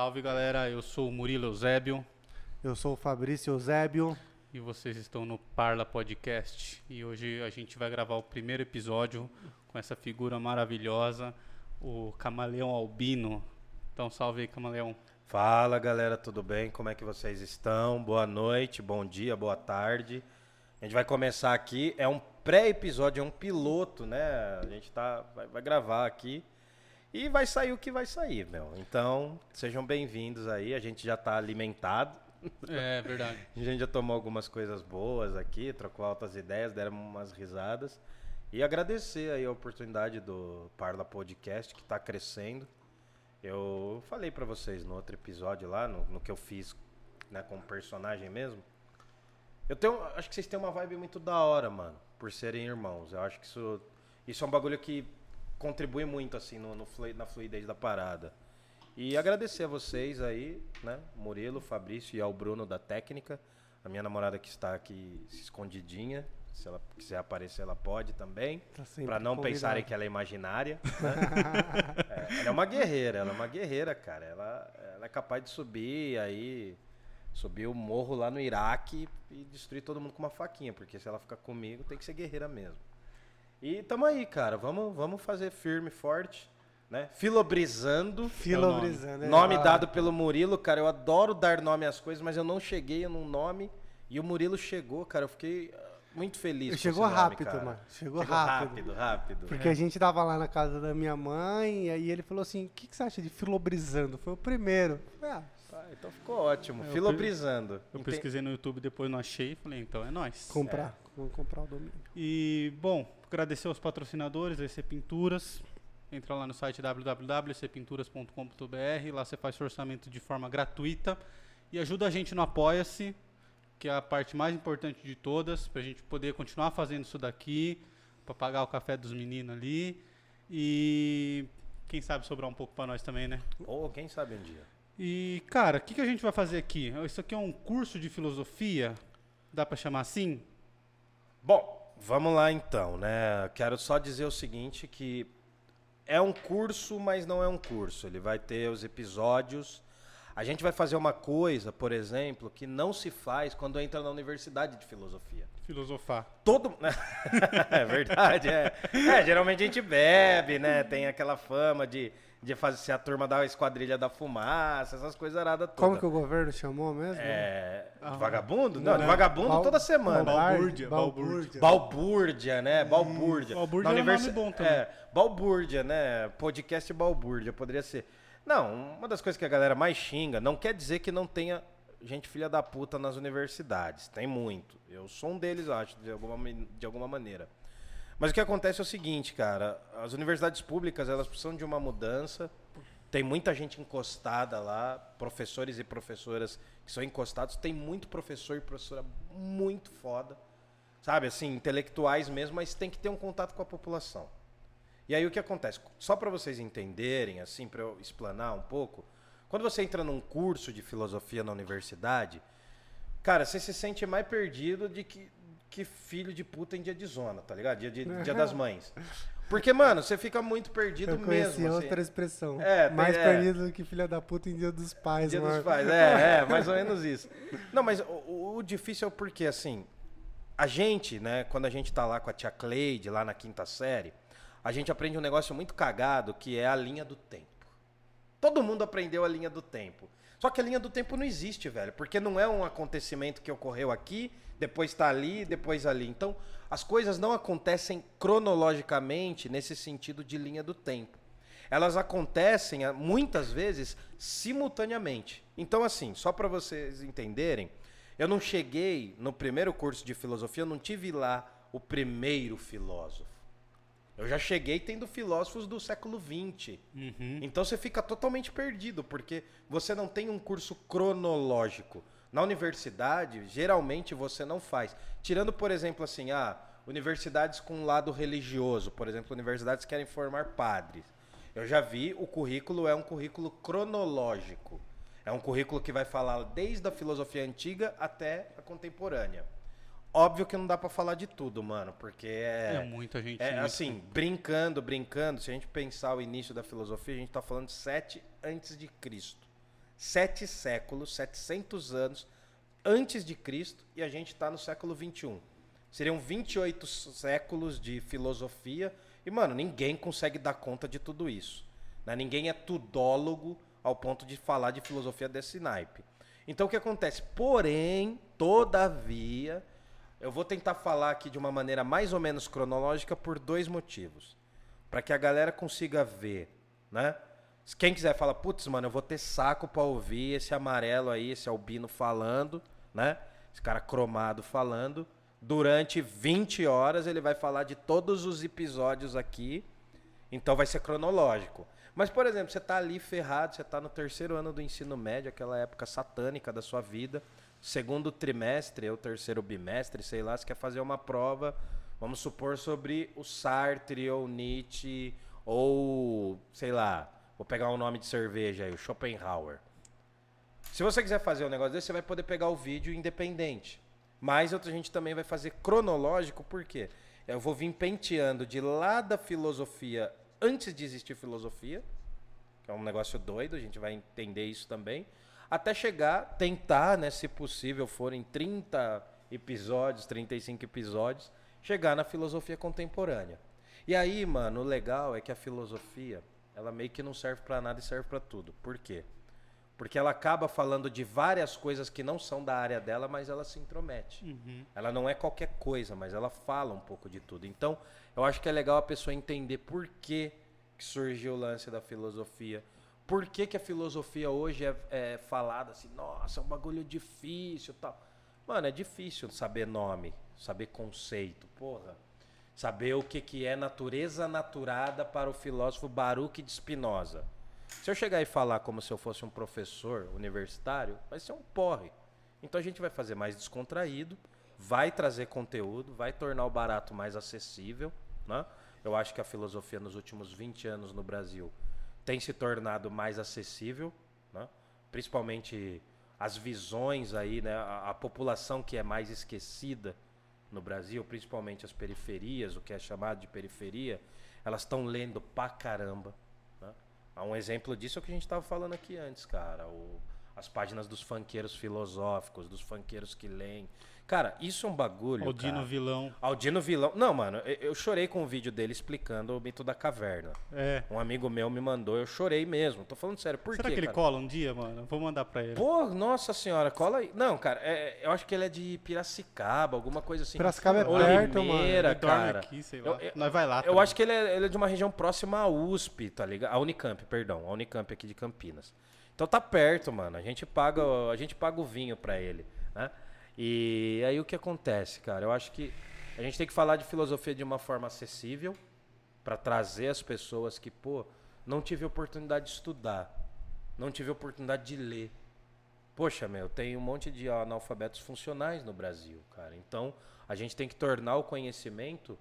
Salve, galera, eu sou o Murilo Eusébio Eu sou o Fabrício Eusébio. e vocês estão no Parla Podcast. E hoje a gente vai gravar o primeiro episódio com essa figura maravilhosa, o Camaleão Albino. Então salve aí, Camaleão. Fala galera, tudo bem? Como é que vocês estão? Boa noite, bom dia, boa tarde. A gente vai começar aqui, é um pré-episódio, é um piloto, né? A gente tá, vai, vai gravar aqui e vai sair o que vai sair, meu. Então, sejam bem-vindos aí, a gente já tá alimentado. É verdade. A gente já tomou algumas coisas boas aqui, trocou altas ideias, deram umas risadas. E agradecer aí a oportunidade do Parla Podcast, que está crescendo. Eu falei para vocês no outro episódio lá, no, no que eu fiz né, como personagem mesmo. Eu tenho, acho que vocês têm uma vibe muito da hora, mano, por serem irmãos. Eu acho que isso, isso é um bagulho que contribui muito, assim, no, no flui- na fluidez da parada. E agradecer a vocês aí, né? Murilo, Fabrício e ao Bruno da técnica. A minha namorada que está aqui escondidinha. Se ela quiser aparecer, ela pode também. Tá Pra não convidado. pensarem que ela é imaginária. né? É, ela é uma guerreira, ela é uma guerreira, cara. Ela, ela é capaz de subir aí. Subir o morro lá no Iraque e destruir todo mundo com uma faquinha. Porque se ela ficar comigo, tem que ser guerreira mesmo. E tamo aí, cara. Vamos, vamos fazer firme, forte. Né? Filobrizando. Filobrizando. é Nome hora. dado pelo Murilo, cara. Eu adoro dar nome às coisas, mas eu não cheguei num nome. E o Murilo chegou, cara. Eu fiquei ah, muito feliz. com Chegou esse nome, rápido, cara. mano. Chegou rápido. rápido, rápido. Porque a gente tava lá na casa da minha mãe e aí ele falou assim: o que, que você acha de filobrizando? Foi o primeiro. Ah, Ah, então ficou ótimo. É, eu Filobrizando. Eu pesquisei no YouTube, depois não achei, falei, então é nóis. comprar. Vamos comprar o domínio. E, bom, agradecer aos patrocinadores, EC Pinturas. Entra lá no site www.ecpinturas.com.br. Lá você faz seu orçamento de forma gratuita. E ajuda a gente no Apoia-se, que é a parte mais importante de todas, pra gente poder continuar fazendo isso daqui, pra pagar o café dos meninos ali. E quem sabe sobrar um pouco pra nós também, né? Ou quem sabe um dia. E, cara, o que, que a gente vai fazer aqui? Isso aqui é um curso de filosofia? Dá pra chamar assim? Bom, vamos lá então, né? Quero só dizer o seguinte que é um curso, mas não é um curso. Ele vai ter os episódios. A gente vai fazer uma coisa, por exemplo, que não se faz quando entra na universidade de filosofia. Filosofar. Todo. é verdade, é. É, geralmente a gente bebe, né? Tem aquela fama de, de fazer ser a turma da esquadrilha da fumaça, essas coisas aradas todas. Como que o governo chamou mesmo? É. de Ah. vagabundo? Não, de Não. vagabundo Bal- toda semana. Balbúrdia, Balbúrdia, balbúrdia. Balbúrdia, né? Balbúrdia. Balbúrdia Na é um nome bom também. É, Balbúrdia, né? Podcast Balbúrdia, poderia ser. Não, uma das coisas que a galera mais xinga, não quer dizer que não tenha gente filha da puta nas universidades. Tem muito. Eu sou um deles, eu acho, de alguma, de alguma maneira. Mas o que acontece é o seguinte, cara. As universidades públicas, elas precisam de uma mudança. Tem muita gente encostada lá, professores e professoras que são encostados. Tem muito professor e professora muito foda. Sabe, assim, intelectuais mesmo, mas tem que ter um contato com a população. E aí o que acontece? Só para vocês entenderem, assim, para eu explanar um pouco, quando você entra num curso de filosofia na universidade, cara, você se sente mais perdido de que, que filho de puta em dia de zona, tá ligado? Dia, de, dia das mães. Porque, mano, você fica muito perdido Eu mesmo. assim. outra expressão. É, Mais é. perdido do que filha da puta em dia dos pais, Dia mano. dos pais, é, é, mais ou menos isso. Não, mas o, o- difícil é o porque, assim, a gente, né, quando a gente tá lá com a tia Cleide, lá na quinta série, a gente aprende um negócio muito cagado, que é a linha do tempo. Todo mundo aprendeu a linha do tempo. Só que a linha do tempo não existe, velho, porque não é um acontecimento que ocorreu aqui, depois tá ali, depois ali. Então, as coisas não acontecem cronologicamente nesse sentido de linha do tempo. Elas acontecem ah, muitas vezes simultaneamente. Então, assim, só para vocês entenderem, eu não cheguei no primeiro curso de filosofia, eu não tive lá o primeiro filósofo. Eu já cheguei tendo filósofos do século XX. Então você fica totalmente perdido, porque você não tem um curso cronológico. Na universidade, geralmente você não faz. Tirando, por exemplo, assim, ah, universidades com um lado religioso, por exemplo, universidades que querem formar padres. Eu já vi, o currículo é um currículo cronológico. É um currículo que vai falar desde a filosofia antiga até a contemporânea. Óbvio que não dá pra falar de tudo, mano, porque é. É muita gente. É assim, brincando, brincando, se a gente pensar o início da filosofia, a gente tá falando de 7 antes de Cristo. Sete séculos, 700 anos antes de Cristo e a gente está no século 21. Seriam 28 séculos de filosofia e, mano, ninguém consegue dar conta de tudo isso. Né? Ninguém é tudólogo ao ponto de falar de filosofia desse naipe. Então, o que acontece? Porém, todavia, eu vou tentar falar aqui de uma maneira mais ou menos cronológica por dois motivos. Para que a galera consiga ver, né? Quem quiser falar, putz, mano, eu vou ter saco para ouvir esse amarelo aí, esse albino falando, né? Esse cara cromado falando. Durante 20 horas ele vai falar de todos os episódios aqui. Então vai ser cronológico. Mas, por exemplo, você tá ali ferrado, você tá no terceiro ano do ensino médio, aquela época satânica da sua vida segundo trimestre ou terceiro bimestre, sei lá, você quer fazer uma prova, vamos supor, sobre o Sartre ou Nietzsche ou, sei lá, vou pegar um nome de cerveja aí, o Schopenhauer. Se você quiser fazer um negócio desse, você vai poder pegar o vídeo independente. Mas outra gente também vai fazer cronológico, por quê? Eu vou vir penteando de lá da filosofia, antes de existir filosofia, que é um negócio doido, a gente vai entender isso também até chegar, tentar, né, se possível, forem 30 episódios, 35 episódios, chegar na filosofia contemporânea. E aí, mano, o legal é que a filosofia, ela meio que não serve para nada e serve para tudo. Por quê? Porque ela acaba falando de várias coisas que não são da área dela, mas ela se intromete. Uhum. Ela não é qualquer coisa, mas ela fala um pouco de tudo. Então, eu acho que é legal a pessoa entender por que, que surgiu o lance da filosofia, por que, que a filosofia hoje é, é falada assim, nossa, é um bagulho difícil tal. Mano, é difícil saber nome, saber conceito, porra. Saber o que, que é natureza naturada para o filósofo Baruch de Spinoza. Se eu chegar e falar como se eu fosse um professor universitário, vai ser um porre. Então a gente vai fazer mais descontraído, vai trazer conteúdo, vai tornar o barato mais acessível. Né? Eu acho que a filosofia nos últimos 20 anos no Brasil tem se tornado mais acessível, né? principalmente as visões aí, né? A, a, população que é mais esquecida no Brasil, principalmente as periferias, o que é chamado de periferia, elas estão lendo pra caramba. Né? Um exemplo disso é o que a gente estava falando aqui antes, cara. O, as páginas dos funkeiros filosóficos, dos funkeiros que leem. Cara, isso é um bagulho. Aldino cara. Vilão. Aldino Vilão. Não, mano, eu, eu chorei com o vídeo dele explicando o mito da caverna. É. Um amigo meu me mandou, eu chorei mesmo. Tô falando sério. Por Será quê, que ele cara? cola um dia, mano? Vou mandar pra ele. Pô, nossa senhora, cola aí. Não, cara, é, eu acho que ele é de Piracicaba, alguma coisa assim. Piracicaba é perto, dorme cara. aqui, sei Eu- lá. eu- Nós vai lá. Eu também. acho que ele é, ele é de uma região próxima à USP, tá ligado? A Unicamp, perdão. A Unicamp aqui de Campinas. Então tá perto, mano. A gente paga, a gente paga o vinho pra ele, né? E aí o que acontece, cara? Eu acho que a gente tem que falar de filosofia de uma forma acessível pra trazer as pessoas que, pô, não tive oportunidade de estudar, não tive oportunidade de ler. Poxa, meu, tem um monte de analfabetos funcionais no Brasil, cara. Então, a gente tem que tornar o conhecimento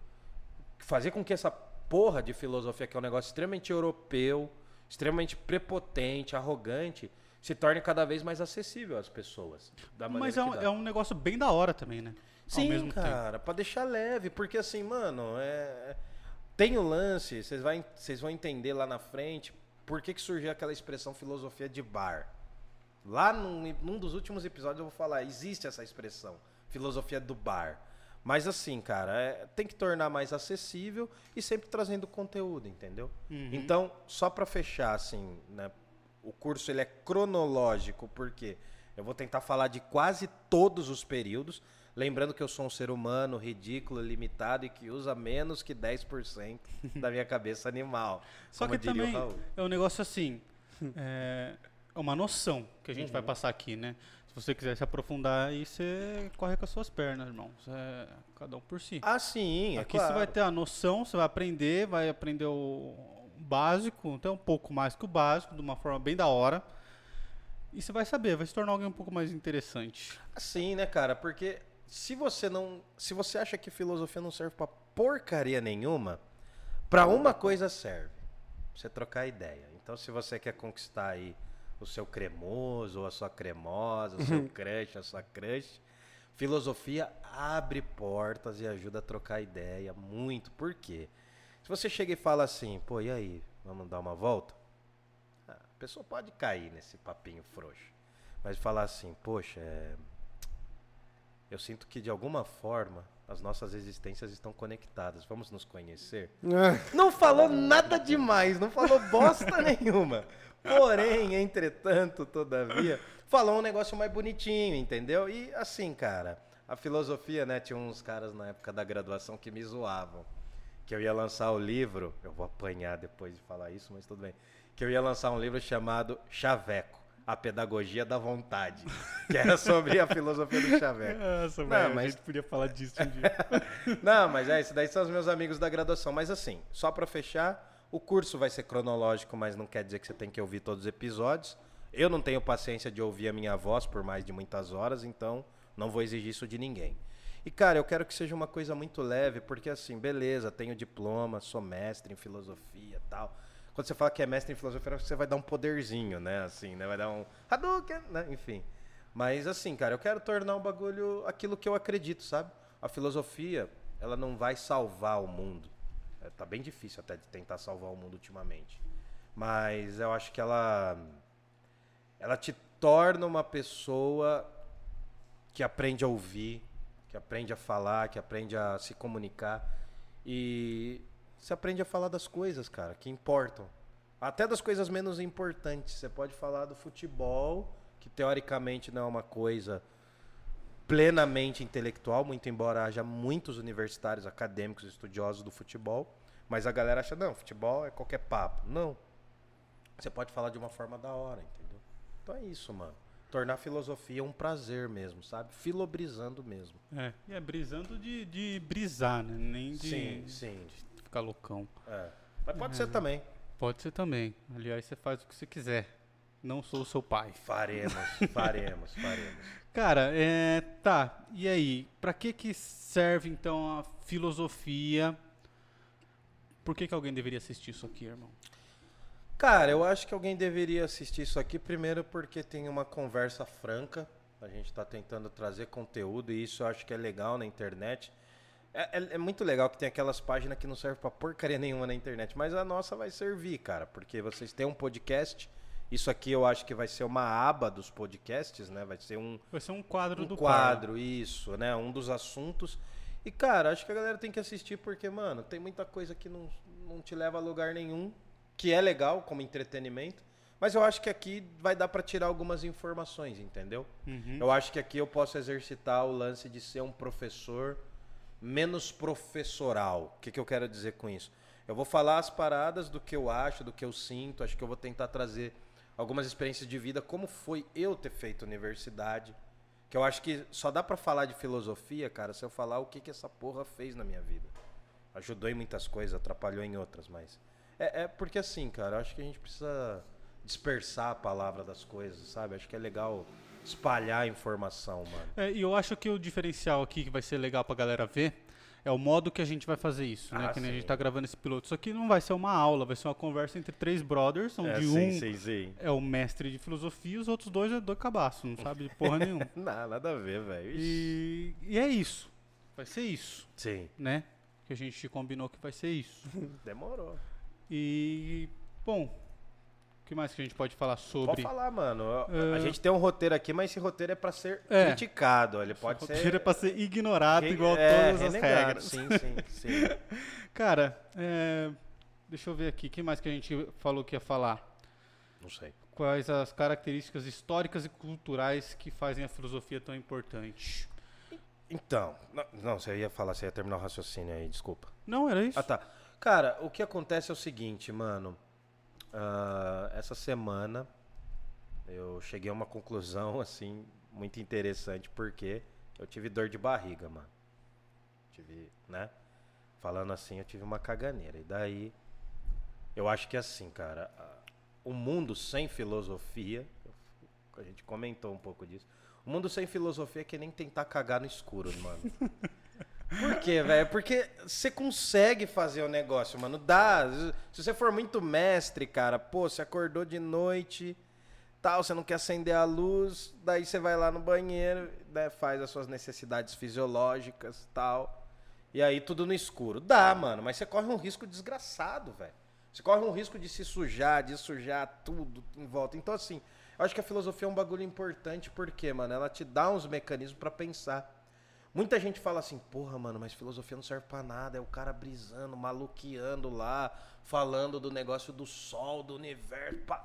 fazer com que essa porra de filosofia, que é um negócio extremamente europeu, extremamente prepotente, arrogante, se torne cada vez mais acessível às pessoas. Mas é um, é um negócio bem da hora também, né? Ao Sim, tempo. cara, pra deixar leve, porque assim, mano, é... tem o lance, vocês vai- vocês vão entender lá na frente por que, que surgiu aquela expressão filosofia de bar. Lá num, num dos últimos episódios eu vou falar, existe essa expressão, filosofia do bar. Mas assim, cara, é- tem que tornar mais acessível e sempre trazendo conteúdo, entendeu? Uhum. Então, só pra fechar, assim, né? O curso ele é cronológico, porque eu vou tentar falar de quase todos os períodos. Lembrando que eu sou um ser humano ridículo, limitado e que usa menos que 10% da minha cabeça animal. Só que também é um negócio assim, é é uma noção que a gente Uhum. vai passar aqui, né? Se você quiser se aprofundar aí, você corre com as suas pernas, irmão. É cada um por si. Ah, sim, é aqui claro. você vai ter a noção, você vai aprender, vai aprender o básico, até um pouco mais que o básico, de uma forma bem da hora. E você vai saber, vai se tornar alguém um pouco mais interessante. Assim, né, cara? Porque se você não. Se você acha que filosofia não serve pra porcaria nenhuma, pra uma coisa serve. Você trocar ideia. Então, se você quer conquistar aí o seu cremoso, ou a sua cremosa, o seu crush, a sua crush, filosofia abre portas e ajuda a trocar ideia muito. Por quê? Se você chega e fala assim, pô, e aí, vamos dar uma volta? Ah, A pessoa pode cair nesse papinho frouxo. Mas falar assim, poxa, é... eu sinto que de alguma forma as nossas existências estão conectadas. Vamos nos conhecer? Não falou nada demais, não falou bosta nenhuma. Porém, entretanto, todavia, falou um negócio mais bonitinho, entendeu? E assim, cara, a filosofia, né? Tinha uns caras na época da graduação que me zoavam. Que eu ia lançar o livro. Eu vou apanhar depois de falar isso, mas tudo bem. Que eu ia lançar um livro chamado Chaveco. A Pedagogia da Vontade. Que era sobre a filosofia do Chaveco. Nossa, Não, velho, mas- a gente podia falar disso um dia. Não, mas é, isso daí são os meus amigos da graduação. Mas assim, só pra fechar, o curso vai ser cronológico, mas não quer dizer que você tem que ouvir todos os episódios. Eu não tenho paciência de ouvir a minha voz por mais de muitas horas, então não vou exigir isso de ninguém. E cara, eu quero que seja uma coisa muito leve, porque assim, beleza, tenho diploma, sou mestre em filosofia tal. Quando você fala que é mestre em filosofia, você vai dar um poderzinho, né? Assim, né? Vai dar um Hadouken, né? Enfim. Mas assim, cara, eu quero tornar o bagulho aquilo que eu acredito, sabe? A filosofia, ela não vai salvar o mundo. É, tá bem difícil até de tentar salvar o mundo ultimamente. Mas eu acho que ela ela te torna uma pessoa que aprende a ouvir, que aprende a falar, que aprende a se comunicar e você aprende a falar das coisas, cara, que importam. Até das coisas menos importantes. Você pode falar do futebol, que teoricamente não é uma coisa plenamente intelectual, muito embora haja muitos universitários, acadêmicos, estudiosos do futebol, mas a galera acha, não, futebol é qualquer papo. Não. Você pode falar de uma forma da hora, entendeu? Então é isso, mano. Tornar a filosofia um prazer mesmo, sabe? Filobrizando mesmo. É, e é brisando de, de brisar, né? Nem de, Sim, sim. de ficar loucão. É. Mas pode ser também. Pode ser também. Aliás, você faz o que você quiser. Não sou o seu pai. Faremos, faremos, faremos. Cara, é, tá. E aí, pra que que serve então a filosofia? Por que que alguém deveria assistir isso aqui, irmão? Cara, eu acho que alguém deveria assistir isso aqui primeiro porque tem uma conversa franca. A gente está tentando trazer conteúdo e isso eu acho que é legal na internet. É, é- é muito legal que tem aquelas páginas que não servem pra porcaria nenhuma na internet, mas a nossa vai servir, cara, porque vocês têm um podcast. Isso aqui eu acho que vai ser uma aba dos podcasts, né? Vai ser um, Vai ser um quadro um do quadro, isso, né? Um dos assuntos. E, cara, acho que a galera tem que assistir porque, mano, tem muita coisa que não, não te leva a lugar nenhum, que é legal como entretenimento. Mas eu acho que aqui vai dar pra tirar algumas informações, entendeu? Uhum. Eu acho que aqui eu posso exercitar o lance de ser um professor menos professoral. O que, que eu quero dizer com isso? Eu vou falar as paradas do que eu acho, do que eu sinto. Acho que eu vou tentar trazer algumas experiências de vida, como foi eu ter feito universidade. Que eu acho que só dá pra falar de filosofia, cara, se eu falar o que, que essa porra fez na minha vida. Ajudou em muitas coisas, atrapalhou em outras, mas. É, é porque assim, cara, acho que a gente precisa dispersar a palavra das coisas, sabe? Acho que é legal espalhar a informação, mano. É, e eu acho que o diferencial aqui que vai ser legal pra galera ver é o modo que a gente vai fazer isso, né? Ah, que nem a gente tá gravando esse piloto. Isso aqui não vai ser uma aula, vai ser uma conversa entre três brothers, onde um É, sim, sim. é o mestre de filosofia e os outros dois é dois cabaços, não sabe de porra nenhuma. Não, nada a ver, velho. E, e é isso. Vai ser isso, Sim, né? Que a gente combinou que vai ser isso. demorou. E, bom, o que mais que a gente pode falar sobre? Pode falar, mano. A- A É. gente tem um roteiro aqui, mas esse roteiro é pra ser É. criticado. Ele pode O ser. roteiro é pra ser ignorado re- igual é, todas as regras. Sim, sim, sim. Cara, é, deixa eu ver aqui, o que mais que a gente falou que ia falar? Não sei. Quais as características históricas e culturais que fazem a filosofia tão importante? Então, não, não, você ia falar, você ia terminar o raciocínio aí, desculpa. Não, era isso? Ah, tá. Cara, o que acontece é o seguinte, mano. Ah, essa semana eu cheguei a uma conclusão, assim, muito interessante, porque eu tive dor de barriga, mano. Tive, né? Falando assim, eu tive uma caganeira. E daí, eu acho que é assim, cara. O mundo sem filosofia, a gente comentou um pouco disso. O mundo sem filosofia é que nem tentar cagar no escuro, mano. Por quê, velho? Porque você consegue fazer o negócio, mano. Dá. Se você for muito mestre, cara, pô, você acordou de noite, tal, você não quer acender a luz, daí você vai lá no banheiro, né, faz as suas necessidades fisiológicas, tal. E aí tudo no escuro. Dá, mano, mas você corre um risco desgraçado, velho. Você corre um risco de se sujar, de sujar tudo em volta. Então, assim, eu acho que a filosofia é um bagulho importante porque, mano, ela te dá uns mecanismos para pensar. Muita gente fala assim, porra, mano, mas filosofia não serve pra nada. É o cara brisando, maluqueando lá, falando do negócio do sol, do universo. Pá.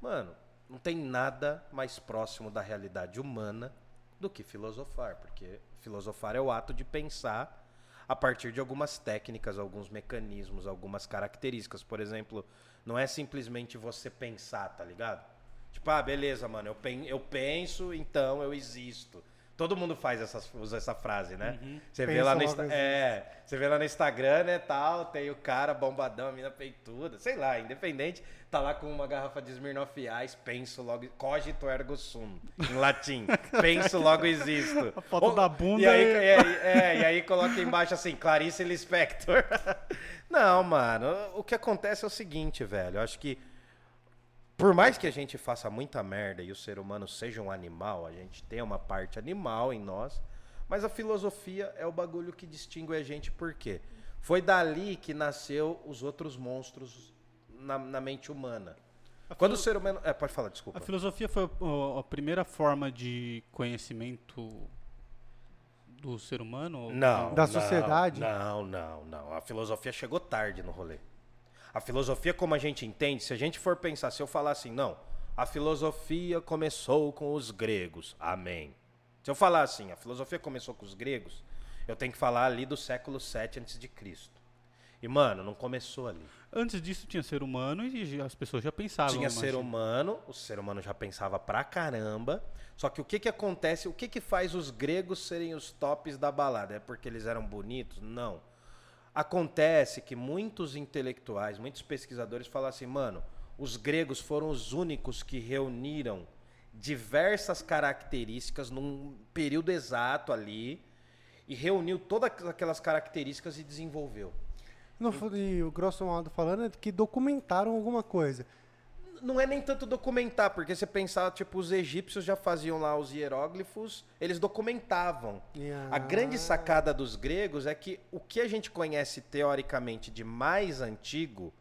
Mano, não tem nada mais próximo da realidade humana do que filosofar, porque filosofar é o ato de pensar a partir de algumas técnicas, alguns mecanismos, algumas características. Por exemplo, não é simplesmente você pensar, tá ligado? Tipo, ah, beleza, mano, eu, pen eu penso, então eu existo. Todo mundo faz essa, usa essa frase, né? Uhum. Você vê lá no Insta- é, você vê lá no Instagram, né, tal, tem o cara bombadão, a mina peituda, sei lá, independente, tá lá com uma garrafa de Smirnoff Ice, penso logo, cogito ergo sum, em latim, penso logo existo. A foto da bunda E aí, e- é, é, e aí coloca embaixo assim, Clarice Lispector. Não, mano, o que acontece é o seguinte, velho, eu acho que por mais que a gente faça muita merda e o ser humano seja um animal, a gente tem uma parte animal em nós, mas a filosofia é o bagulho que distingue a gente por quê? Foi dali que nasceu os outros monstros na, na mente humana. Quando o ser humano. É, pode falar, desculpa. A filosofia foi o- a primeira forma de conhecimento do ser humano? ou- Não. Da não, sociedade? Não, não, não. A filosofia chegou tarde no rolê. A filosofia, como a gente entende, se a gente for pensar, se eu falar assim, não, a filosofia começou com os gregos. Amém. Se eu falar assim, a filosofia começou com os gregos, eu tenho que falar ali do século 7 antes de Cristo. E, mano, não começou ali. Antes disso tinha ser humano e as pessoas já pensavam. Tinha ser humano, o ser humano já pensava pra caramba. Só que o que que acontece, o que que faz os gregos serem os tops da balada? É porque eles eram bonitos? Não. Acontece que muitos intelectuais, muitos pesquisadores falam assim, mano, os gregos foram os únicos que reuniram diversas características num período exato ali e reuniu todas aquelas características e desenvolveu. No, e o grosso modo falando é que documentaram alguma coisa. Não é nem tanto documentar, porque você pensar, tipo, os egípcios já faziam lá os hieróglifos, eles documentavam. E A grande sacada dos gregos é que o que a gente conhece teoricamente de mais antigo,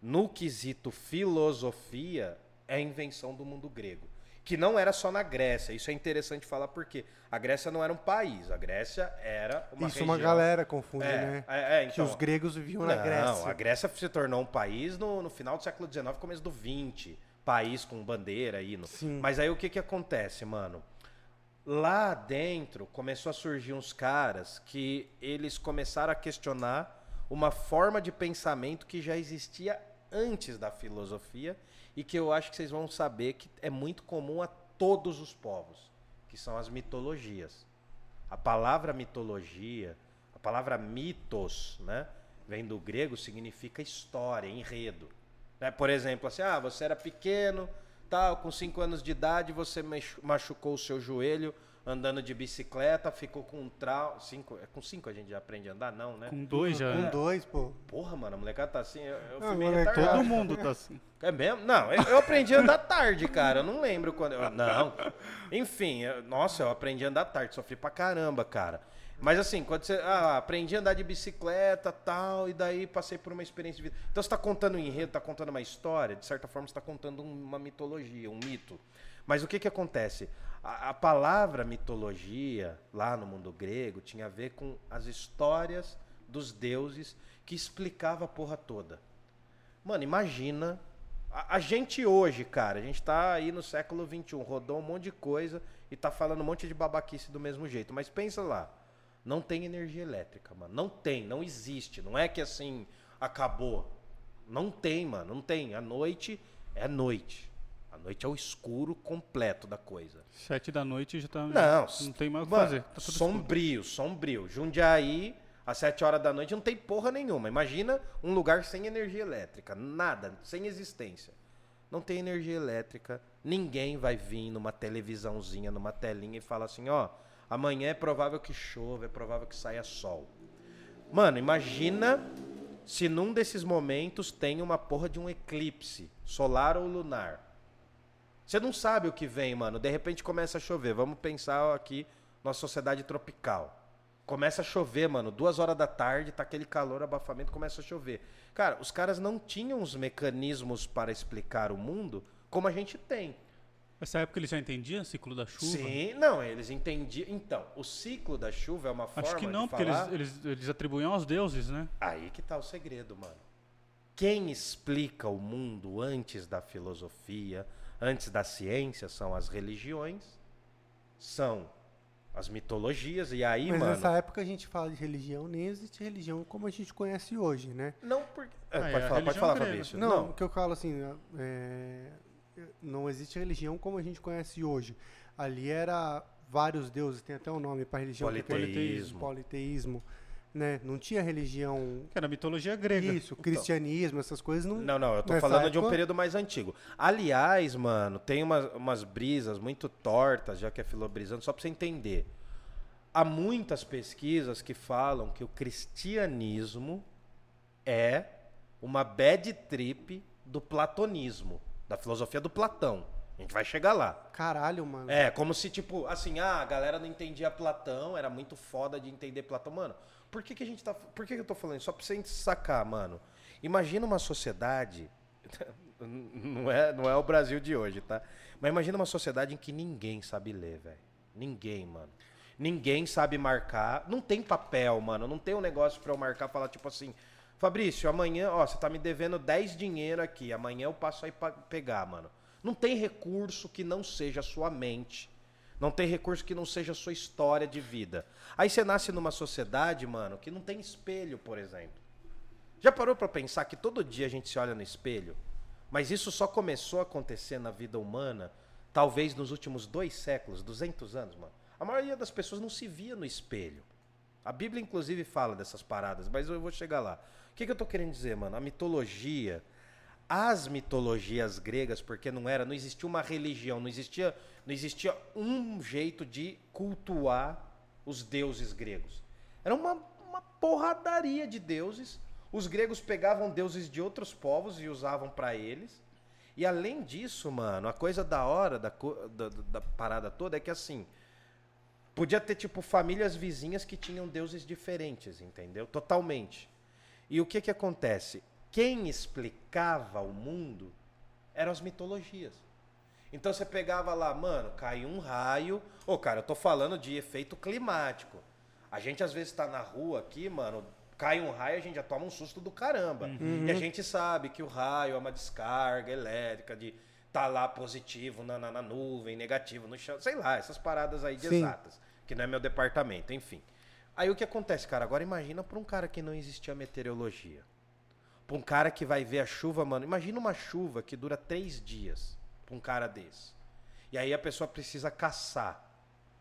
no quesito filosofia, é a invenção do mundo grego. Que não era só na Grécia. Isso é interessante falar porque a Grécia não era um país, a Grécia era uma Isso região. uma galera confunde, é, né? é, é, que então, os gregos viviam na não, Grécia. a Grécia se tornou um país no, no final do século XIX, começo do XX. País com bandeira, hino. Sim. Mas aí o que que acontece, mano? Lá dentro começou a surgir uns caras que eles começaram a questionar uma forma de pensamento que já existia antes da filosofia e que eu acho que vocês vão saber que é muito comum a todos os povos, que são as mitologias. A palavra mitologia, a palavra mitos, né, vem do grego, significa história, enredo. Né? Por exemplo, assim, ah, você era pequeno, tal, com 5 anos de idade, você machu- machucou o seu joelho andando de bicicleta, ficou com um trau... Cinco... é, Com 5 a gente já aprende a andar? Não, né? Com dois já. Com dois, pô. Porra, mano, a molecada tá assim, eu, eu moleque. Todo mundo tá assim. É mesmo? Não, eu, eu aprendi a andar tarde, cara. Eu não lembro quando. eu- não. Enfim, eu- nossa, eu aprendi a andar tarde, sofri pra caramba, cara. Mas assim, quando você. Ah, aprendi a andar de bicicleta tal, e daí passei por uma experiência de vida. Então você tá contando um enredo, tá contando uma história, de certa forma você tá contando um- uma mitologia, um mito. Mas o que que acontece? A, a palavra mitologia, lá no mundo grego, tinha a ver com as histórias dos deuses que explicava a porra toda. Mano, imagina. A, a gente hoje, cara, a gente tá aí no século XXI, rodou um monte de coisa e tá falando um monte de babaquice do mesmo jeito. Mas pensa lá, não tem energia elétrica, mano. Não tem, não existe. Não é que assim, acabou. Não tem, mano, não tem. A noite é noite. A noite é o escuro completo da coisa. Sete da noite já tá. Não, Não tem mais o que fazer. Tá tudo escuro. sombrio, sombrio. Jundiaí, às 7 horas da noite, não tem porra nenhuma. Imagina um lugar sem energia elétrica. Nada, sem existência. Não tem energia elétrica. Ninguém vai vir numa televisãozinha, numa telinha e fala assim, ó, amanhã é provável que chova, é provável que saia sol. Mano, imagina se num desses momentos tem uma porra de um eclipse, solar ou lunar. Você não sabe o que vem, mano. De repente começa a chover. Vamos pensar aqui numa sociedade tropical. Começa a chover, mano. Duas horas da tarde, tá aquele calor, abafamento, começa a chover. Cara, os caras não tinham os mecanismos para explicar o mundo como a gente tem. Nessa época eles já entendiam o ciclo da chuva? Sim, não, eles entendiam. Então, o ciclo da chuva é uma forma Acho que não, porque falar... eles, eles, eles atribuíam aos deuses, né? Aí que tá o segredo, mano. Quem explica o mundo antes da filosofia, antes da ciência, são as religiões, são as mitologias, e aí, Mas mano. nessa época a gente fala de religião, nem existe religião como a gente conhece hoje, né? Não porque. É, Ah, é pode a falar, pode falar. Fabrício. Não, Não, o que eu falo assim, é, não existe religião como a gente conhece hoje. Ali era vários deuses, tem até um nome para religião. que é Politeísmo. Politeísmo. Né? Não tinha religião. Que era a mitologia grega. Isso, cristianismo, essas coisas não. Não, não, eu tô Nessa falando de um época- período mais antigo. Aliás, mano, tem umas, umas brisas muito tortas, já que é filobrisando, só pra você entender. Há muitas pesquisas que falam que o cristianismo é uma bad trip do platonismo, da filosofia do Platão. A gente vai chegar lá. Caralho, mano. É, como se, tipo, assim, ah, a galera não entendia Platão, era muito foda de entender Platão. Mano, por que, que a gente tá. Por que, que eu tô falando? Só pra você sacar, mano. Imagina uma sociedade. Não é, não é o Brasil de hoje, tá? Mas imagina uma sociedade em que ninguém sabe ler, velho. Ninguém, mano. Ninguém sabe marcar. Não tem papel, mano. Não tem um negócio pra eu marcar, falar tipo assim. Fabrício, amanhã, ó, você tá me devendo 10 dinheiro aqui. Amanhã eu passo aí pra pegar, mano. Não tem recurso que não seja a sua mente. Não tem recurso que não seja a sua história de vida. Aí você nasce numa sociedade, mano, que não tem espelho, por exemplo. Já parou pra pensar que todo dia a gente se olha no espelho? Mas isso só começou a acontecer na vida humana, talvez nos últimos dois séculos, 200 anos, mano. A maioria das pessoas não se via no espelho. A Bíblia, inclusive, fala dessas paradas, mas eu vou chegar lá. O que, que eu tô querendo dizer, mano? A mitologia, as mitologias gregas, porque não era, não existia uma religião, não existia, não existia um jeito de cultuar os deuses gregos. Era uma, uma porradaria de deuses. Os gregos pegavam deuses de outros povos e usavam pra eles. E além disso, mano, a coisa da hora da, da- da parada toda é que assim, podia ter tipo famílias vizinhas que tinham deuses diferentes, entendeu? Totalmente. E o que que acontece? Quem explicava o mundo eram as mitologias. Então você pegava lá, mano, caiu um raio. Ô, cara, eu tô falando de efeito climático. A gente às vezes tá na rua aqui, mano, cai um raio, a gente já toma um susto do caramba. E a gente sabe que o raio é uma descarga elétrica de tá lá positivo na, na, na nuvem, negativo no chão, sei lá, essas paradas aí de Sim. exatas, que não é meu departamento, enfim. Aí o que acontece, cara? Agora imagina pra um cara que não existia meteorologia. Pra um cara que vai ver a chuva, mano. Imagina uma chuva que dura três dias pra um cara desse. E aí a pessoa precisa caçar.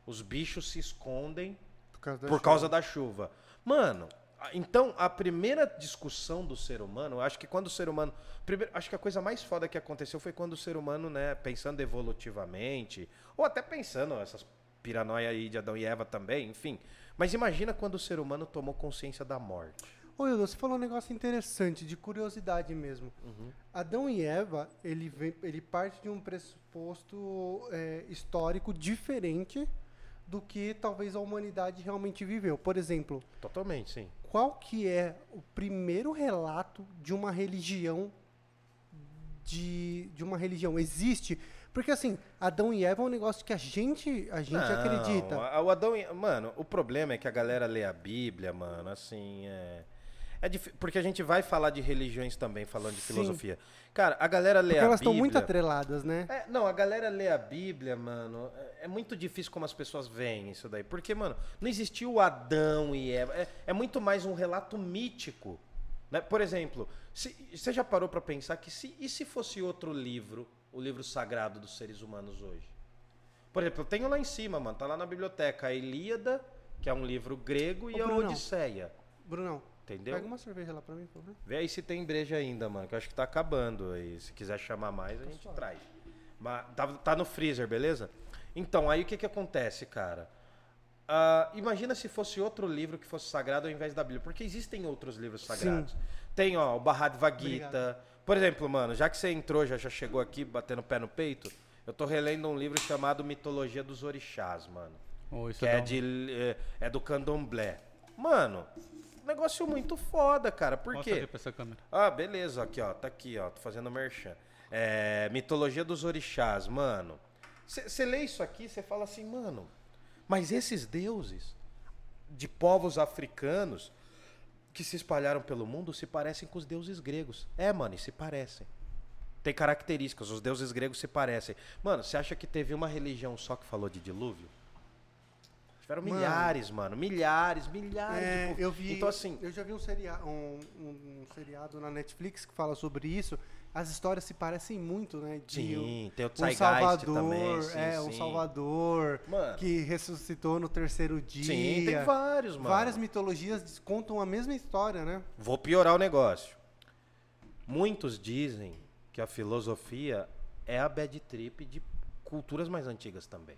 Os bichos se escondem Por causa da por chuva. causa da chuva. Mano, então a primeira discussão do ser humano, acho que quando o ser humano. Primeiro, acho que a coisa mais foda que aconteceu foi quando o ser humano, né, pensando evolutivamente, ou até pensando essas piranoia aí de Adão e Eva também, enfim. Mas imagina quando o ser humano tomou consciência da morte. Ô, Hildo, você falou um negócio interessante, de curiosidade mesmo. Uhum. Adão e Eva, ele, vem, ele parte de um pressuposto é, histórico diferente do que talvez a humanidade realmente viveu. Por exemplo, Totalmente, sim. qual que é o primeiro relato de uma religião de, de uma religião? Existe? Porque assim, Adão e Eva é um negócio que a gente, a gente Não, acredita. O Adão, e- mano, o problema é que a galera lê a Bíblia, mano, assim, é é difí- porque a gente vai falar de religiões também, falando de Sim. filosofia. Cara, a galera lê Porque a elas estão Bíblia. muito atreladas, né? É, não, a galera lê a Bíblia, mano. É, é muito difícil como as pessoas veem isso daí. Porque, mano, não existiu Adão e Eva. É, é muito mais um relato mítico. Né? Por exemplo, se- você já parou pra pensar que se, e se fosse outro livro, o livro sagrado dos seres humanos hoje? Por exemplo, eu tenho lá em cima, mano, tá lá na biblioteca a Ilíada, que é um livro grego, e a. Odisseia. Brunão, Entendeu? pega uma cerveja lá pra mim, por favor. Vê aí se tem breja ainda, mano, que eu acho que tá acabando aí. Se quiser chamar mais, a gente traz. Mas tá, tá no freezer, beleza? Então, aí o que que acontece, cara? Ah, imagina se fosse outro livro que fosse sagrado ao invés da Bíblia. Porque existem outros livros sagrados. Tem, ó, o Bhagavad Gita. Obrigado. Por exemplo, mano, já que você entrou, já, já chegou aqui batendo o pé no peito, eu tô relendo um livro chamado Mitologia dos Orixás, mano. Isso que é, um- de, é, é do candomblé. Mano, negócio muito foda, cara. Por Mostra quê? aqui pra essa câmera. Ah, beleza, aqui, ó. Tá aqui, ó. Tô fazendo merchan. É, mitologia dos orixás, mano. Você lê isso aqui, você fala assim, mano, mas esses deuses de povos africanos que se espalharam pelo mundo se parecem com os deuses gregos. É, mano, e se parecem. Tem características, os deuses gregos se parecem. Mano, você acha que teve uma religião só que falou de dilúvio? Tiveram Mano. milhares, mano. Milhares, milhares. de É, povo. eu vi. Então, assim, Eu já vi um, seria, um, um- um seriado na Netflix que fala sobre isso. As histórias se parecem muito, né? De sim, tem o um Salvador, também. Sim, é, um sim. Salvador Mano. que ressuscitou no terceiro dia. Sim, tem vários, mano. Várias mitologias contam a mesma história, né? Vou piorar o negócio. Muitos dizem que a filosofia é a bad trip de culturas mais antigas também.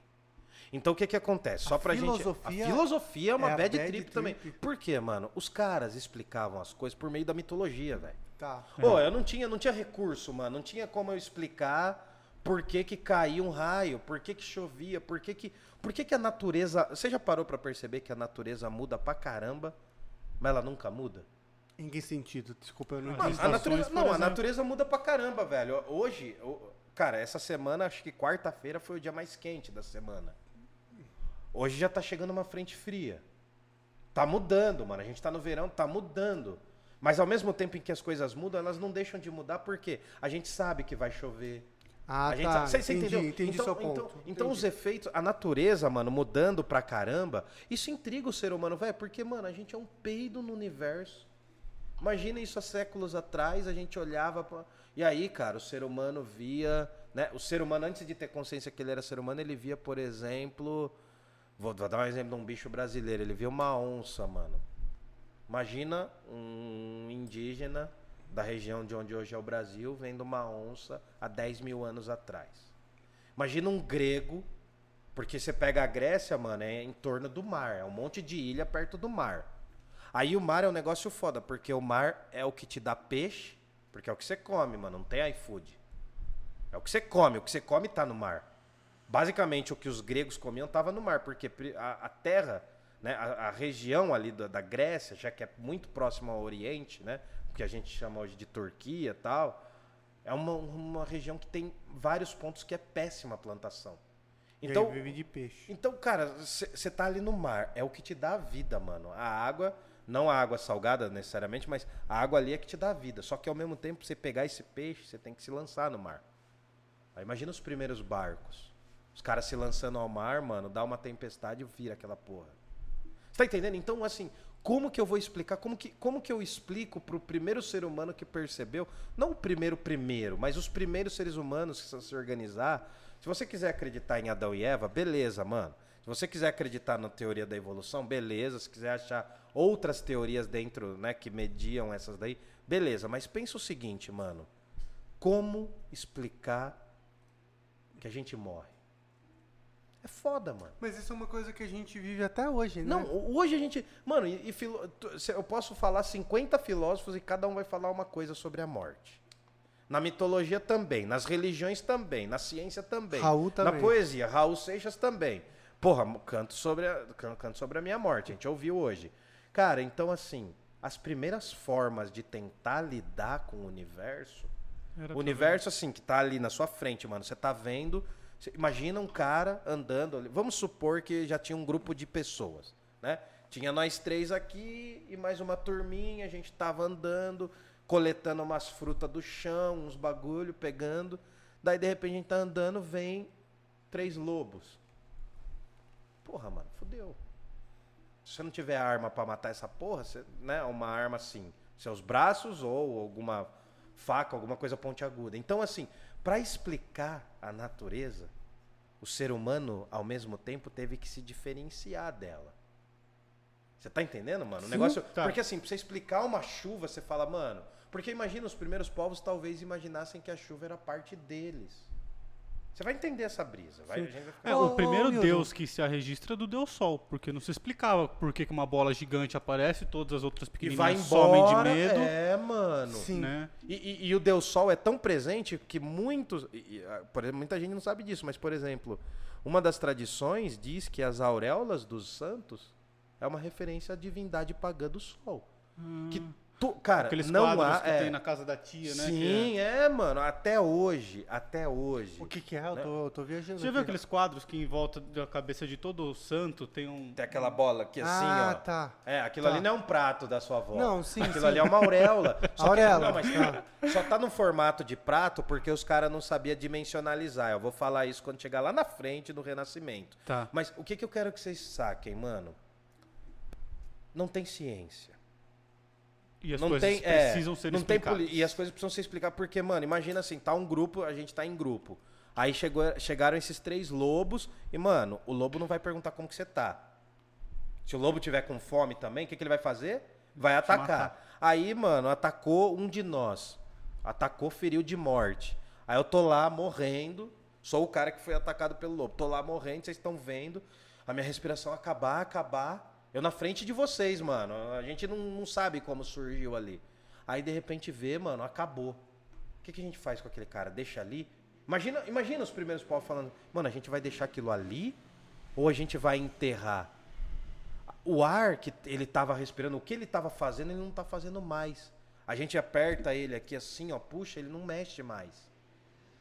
Então o que que acontece? Só A pra filosofia gente. A filosofia é uma é a bad, bad trip, também. trip. Por quê, mano? Os caras explicavam as coisas por meio da mitologia, velho. Tá. Pô, eu não tinha, não tinha recurso, mano. Não tinha como eu explicar por que que caía um raio, por que que chovia, por que que, por que que a natureza... Você já parou pra perceber que a natureza muda pra caramba, mas ela nunca muda? Em que sentido? Desculpa, eu não entendi. a estações, natureza, não, a natureza muda pra caramba, velho. Hoje, cara, essa semana, acho que quarta-feira foi o dia mais quente da semana. Hoje já tá chegando uma frente fria. Tá mudando, mano. A gente tá no verão, tá mudando. Mas ao mesmo tempo em que as coisas mudam, elas não deixam de mudar porque a gente sabe que vai chover. Ah, a gente tá. sabe- Você- entendi, entendeu? entendi então, seu ponto. Então, então Entendi. os efeitos, a natureza, mano, mudando pra caramba, isso intriga o ser humano, velho, porque, mano, a gente é um peido no universo. Imagina isso há séculos atrás, a gente olhava pra... E aí, cara, o ser humano via, né? O ser humano, antes de ter consciência que ele era ser humano, ele via, por exemplo... Vou, vou dar um exemplo de um bicho brasileiro. Ele via uma onça, mano. Imagina um indígena da região de onde hoje é o Brasil vendo uma onça há 10 mil anos atrás. Imagina um grego, porque você pega a Grécia, mano, é em torno do mar, é um monte de ilha perto do mar. Aí o mar é um negócio foda, porque o mar é o que te dá peixe, porque é o que você come, mano, não tem iFood. É o que você come, o que você come tá no mar. Basicamente, o que os gregos comiam estava no mar, porque a, a terra, né, a, a região ali da, da Grécia, já que é muito próximo ao Oriente, né, o que a gente chama hoje de Turquia e tal, é uma, uma região que tem vários pontos que é péssima a plantação. Então, Então, vive de peixe. então, cara, você tá ali no mar, é o que te dá a vida, mano. A água, não a água salgada necessariamente, mas a água ali é que te dá a vida. Só que ao mesmo tempo, você pegar esse peixe, você tem que se lançar no mar. Aí imagina os primeiros barcos. Os caras se lançando ao mar, mano, dá uma tempestade e vira aquela porra. Você tá entendendo? Então, assim, como que eu vou explicar? Como que, como que eu explico pro primeiro ser humano que percebeu, não o primeiro primeiro, mas os primeiros seres humanos que se organizar. Se você quiser acreditar em Adão e Eva, beleza, mano. Se você quiser acreditar na teoria da evolução, beleza. Se quiser achar outras teorias dentro, né, que mediam essas daí, beleza. Mas pensa o seguinte, mano. Como explicar que a gente morre? É foda, mano. Mas isso é uma coisa que a gente vive até hoje, né? Não, hoje a gente. Mano, e, e filo- eu posso falar 50 filósofos e cada um vai falar uma coisa sobre a morte. Na mitologia também, nas religiões também, na ciência também. Raul também. Na poesia, Raul Seixas também. Porra, canto sobre, a, can- canto sobre a minha morte, a gente ouviu hoje. Cara, então assim, as primeiras formas de tentar lidar com o universo Era o universo, assim, que tá ali na sua frente, mano. Você tá vendo. Imagina um cara andando ali. Vamos supor que já tinha um grupo de pessoas, né? Tinha nós três aqui e mais uma turminha. A gente tava andando, coletando umas frutas do chão, uns bagulho, pegando. Daí, de repente, a gente tá andando, vem três lobos. Porra, mano, fodeu. Se você não tiver arma pra matar essa porra, você, né? Uma arma assim, seus braços ou alguma faca, alguma coisa pontiaguda. Então, assim, pra explicar a natureza, o ser humano, ao mesmo tempo, teve que se diferenciar dela. Você tá entendendo, mano? O negócio. tá. Porque assim, pra você explicar uma chuva, você fala, mano. Porque imagina, os primeiros povos talvez imaginassem que a chuva era parte deles. Você vai entender essa brisa. Vai, a gente vai ficar- É, Ô, o primeiro Milton. deus que se registra é do Deus Sol, porque não se explicava por que, que uma bola gigante aparece e todas as outras E vai pequenininhas somem de embora. medo, É, mano. Sim. né? E, e- e o Deus Sol é tão presente que muitos. e- ah, por exemplo, muita gente não sabe disso, mas, por exemplo, uma das tradições diz que as auréolas dos santos é uma referência à divindade pagã do Sol. Que tu, cara, Aqueles não quadros há. que é, tem na casa da tia, né? que Sim, é... mano. Até hoje. Até hoje. O que que é? Eu tô, eu tô viajando. Você viu aqueles quadros que em volta da cabeça de todo santo tem um. Tem aquela bola aqui assim, ah, ó. tá. É, aquilo Tá. ali não é um prato da sua avó. Não, sim, Aquilo sim. ali é uma auréola. Só que- Auréola, não, mas tá. só tá no formato de prato porque os caras não sabiam dimensionalizar. Eu vou falar isso quando chegar lá na frente do Renascimento. Tá. Mas o que, que eu quero que vocês saquem, mano? Não tem ciência. E as não coisas tem, é, precisam ser não tem explicadas. poli- E as coisas precisam ser explicadas porque, mano, imagina assim, tá um grupo, a gente tá em grupo. Aí chegou, chegaram esses três lobos e, mano, o lobo não vai perguntar como que você tá. Se o lobo tiver com fome também, o que, que ele vai fazer? Vai atacar. Aí, mano, atacou um de nós. Atacou, feriu de morte. Aí eu tô lá morrendo. Sou o cara que foi atacado pelo lobo. Tô lá morrendo, vocês estão vendo. A minha respiração acabar, acabar. Eu na frente de vocês, mano. A gente não, não sabe como surgiu ali. Aí de repente vê, mano, acabou. O que, que a gente faz com aquele cara? Deixa ali? Imagina, imagina os primeiros povos falando, mano, a gente vai deixar aquilo ali ou a gente vai enterrar? O ar que ele tava respirando, o que ele tava fazendo, ele não tá fazendo mais. A gente aperta ele aqui assim, ó, puxa, ele não mexe mais.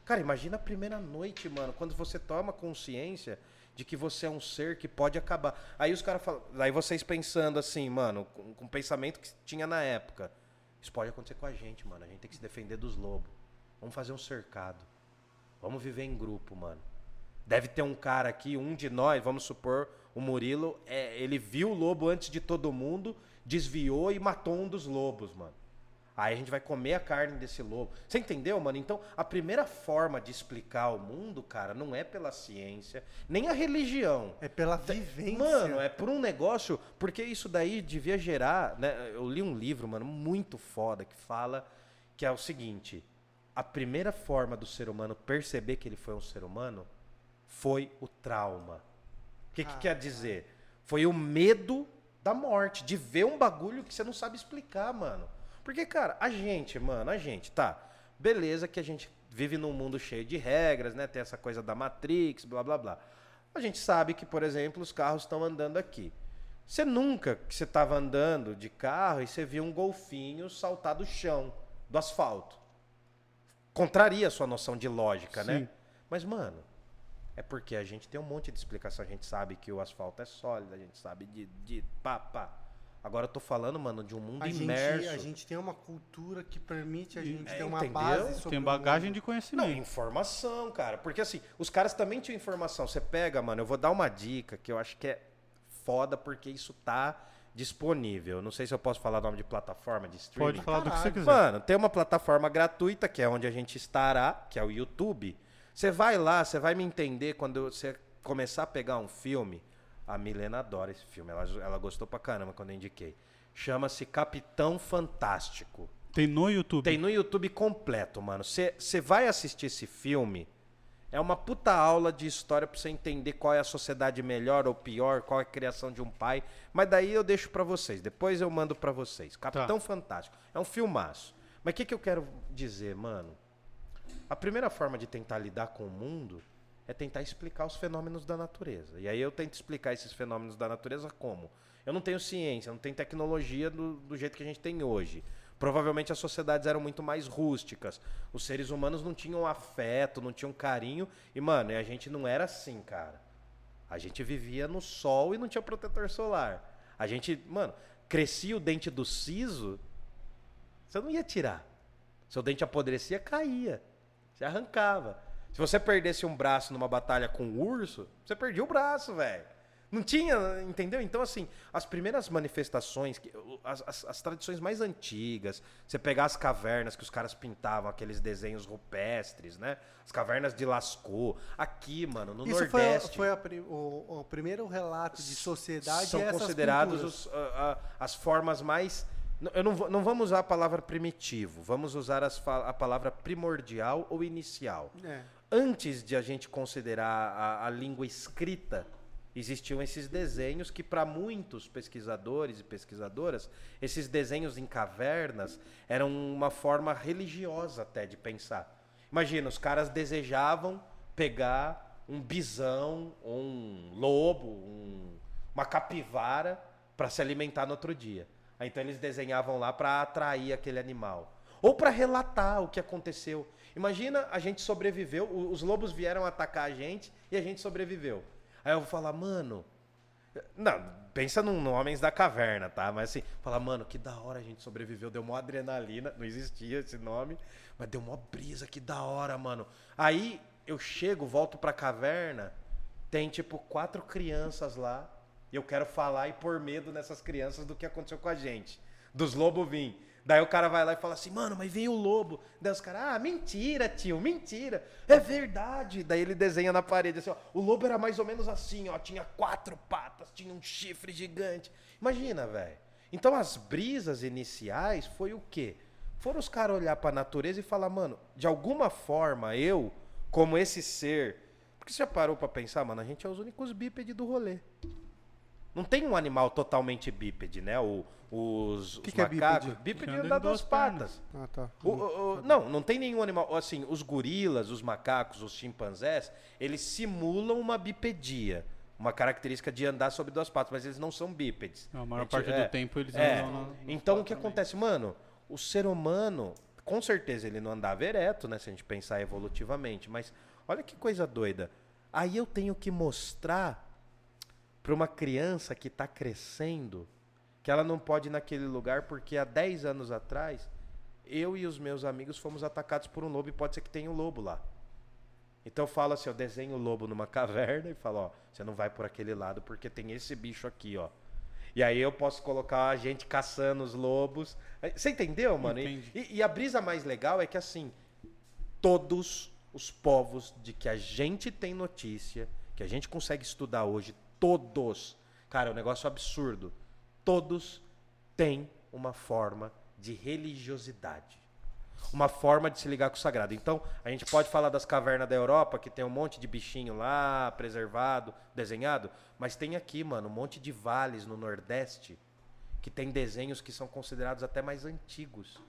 Cara, imagina a primeira noite, mano, quando você toma consciência de que você é um ser que pode acabar. Aí os caras falam, aí vocês pensando assim, mano, com, com o pensamento que tinha na época. Isso pode acontecer com a gente, mano. A gente tem que se defender dos lobos. Vamos fazer um cercado. Vamos viver em grupo, mano. Deve ter um cara aqui, um de nós, vamos supor, o Murilo, é, ele viu o lobo antes de todo mundo, desviou e matou um dos lobos, mano. Aí a gente vai comer a carne desse lobo. Você entendeu, mano? Então, a primeira forma de explicar o mundo, cara, não é pela ciência, nem a religião. É pela vivência. Mano, é por um negócio. Porque isso daí devia gerar. Né? Eu li um livro, mano, muito foda, que fala que é o seguinte: a primeira forma do ser humano perceber que ele foi um ser humano foi o trauma. O que, que Ah, quer dizer? Foi o medo da morte, de ver um bagulho que você não sabe explicar, mano. Porque, cara, a gente, mano, a gente, tá. Beleza que a gente vive num mundo cheio de regras, né? Tem essa coisa da Matrix, blá blá blá. A gente sabe que, por exemplo, os carros estão andando aqui. Você nunca que você estava andando de carro e você viu um golfinho saltar do chão, do asfalto. Contraria a sua noção de lógica, né? Sim. Mas, mano, é porque a gente tem um monte de explicação. A gente sabe que o asfalto é sólido, a gente sabe de, de pá, pá. Agora eu tô falando, mano, de um mundo a gente, imerso. a gente tem uma cultura que permite a gente É, ter uma entendeu? base sobre Tem bagagem de Não, conhecimento. informação, cara. Porque assim, os caras também tinham informação. Você pega, mano, eu vou dar uma dica que eu acho que é foda porque isso tá disponível. Não sei se eu posso falar o nome de plataforma de streaming. Pode falar do que você Caralho. quiser. Mano, tem uma plataforma gratuita que é onde a gente estará, que é o YouTube. Você vai lá, você vai me entender quando você começar a pegar um filme. A Milena adora esse filme, ela, ela gostou pra caramba quando eu indiquei. Chama-se Capitão Fantástico. Tem no YouTube. Tem no YouTube completo, mano. Você vai assistir esse filme, é uma puta aula de história pra você entender qual é a sociedade melhor ou pior, qual é a criação de um pai. Mas daí eu deixo pra vocês, depois eu mando pra vocês. Capitão Fantástico. É um filmaço. Mas o que, que eu quero dizer, mano? A primeira forma de tentar lidar com o mundo é tentar explicar os fenômenos da natureza. E aí eu tento explicar esses fenômenos da natureza como? Eu não tenho ciência, não tenho tecnologia do, do jeito que a gente tem hoje. Provavelmente as sociedades eram muito mais rústicas. Os seres humanos não tinham afeto, não tinham carinho. E, mano, a gente não era assim, cara. A gente vivia no sol e não tinha protetor solar. A gente, mano, crescia o dente do siso, você não ia tirar. Seu dente apodrecia, caía. Você arrancava. Se você perdesse um braço numa batalha com um urso, você perdia o braço, velho. Não tinha, entendeu? Então, assim, as primeiras manifestações, as, as- as tradições mais antigas, você pegar as cavernas que os caras pintavam, aqueles desenhos rupestres, né? As cavernas de Lascaux. Aqui, mano, no Isso foi, Nordeste. foi a pri- o, o primeiro relato de sociedade são considerados os, a- a- as formas mais Eu não, não vamos usar a palavra primitivo, vamos usar as a palavra primordial ou inicial. É. Antes de a gente considerar a, a língua escrita, existiam esses desenhos que, para muitos pesquisadores e pesquisadoras, esses desenhos em cavernas eram uma forma religiosa até de pensar. Imagina, os caras desejavam pegar um bisão, um lobo, um- uma capivara para se alimentar no outro dia. Então eles desenhavam lá para atrair aquele animal. Ou para relatar o que aconteceu. Imagina, a gente sobreviveu, os lobos vieram atacar a gente e a gente sobreviveu. Aí eu vou falar, mano. Não, pensa num, no Homens da Caverna, tá? Mas assim, falar, mano, que da hora a gente sobreviveu. Deu uma adrenalina, não existia esse nome, mas deu uma brisa, que da hora, mano. Aí eu chego, volto pra caverna, tem tipo quatro crianças lá, e eu quero falar e pôr medo nessas crianças do que aconteceu com a gente. Dos lobos vim. Daí o cara vai lá e fala assim, mano, mas veio o lobo. Daí os caras, ah, mentira, tio, mentira. É verdade. Daí ele desenha na parede assim, ó. O lobo era mais ou menos assim, ó. Tinha quatro patas, tinha um chifre gigante. Imagina, velho. Então as brisas iniciais foi o quê? Foram os caras olhar pra natureza e falar, mano, de alguma forma eu, como esse ser. Porque você já parou pra pensar, mano, a gente é os únicos bípedes do rolê. Não tem um animal totalmente bípede, né? O, os, Que os que é macacos. bípede? Bípede em duas patas. Ah, tá. O- o- o- não, não tem nenhum animal. Assim, os gorilas, os macacos, os chimpanzés, eles simulam uma bipedia. Uma característica de andar sobre duas patas, mas eles não são bípedes. A maior gente- parte é, do tempo eles é. andam Então o que também. acontece, mano? O ser humano, com certeza ele não andava ereto, né? Se a gente pensar evolutivamente, mas olha que coisa doida. Aí eu tenho que mostrar para uma criança que está crescendo que ela não pode ir naquele lugar porque há 10 anos atrás eu e os meus amigos fomos atacados por um lobo e pode ser que tenha um lobo lá. Então eu falo assim, eu desenho o lobo numa caverna e falo, ó, você não vai por aquele lado porque tem esse bicho aqui, ó. E aí eu posso colocar a gente caçando os lobos. Você entendeu, mano? E, Entendi. e- e a brisa mais legal é que assim, todos os povos de que a gente tem notícia, que a gente consegue estudar hoje, todos, cara, é um negócio absurdo. Todos têm uma forma de religiosidade. Uma forma de se ligar com o sagrado. Então, a gente pode falar das cavernas da Europa, que tem um monte de bichinho lá, preservado, desenhado, mas tem aqui, mano, um monte de vales no Nordeste que tem desenhos que são considerados até mais antigos.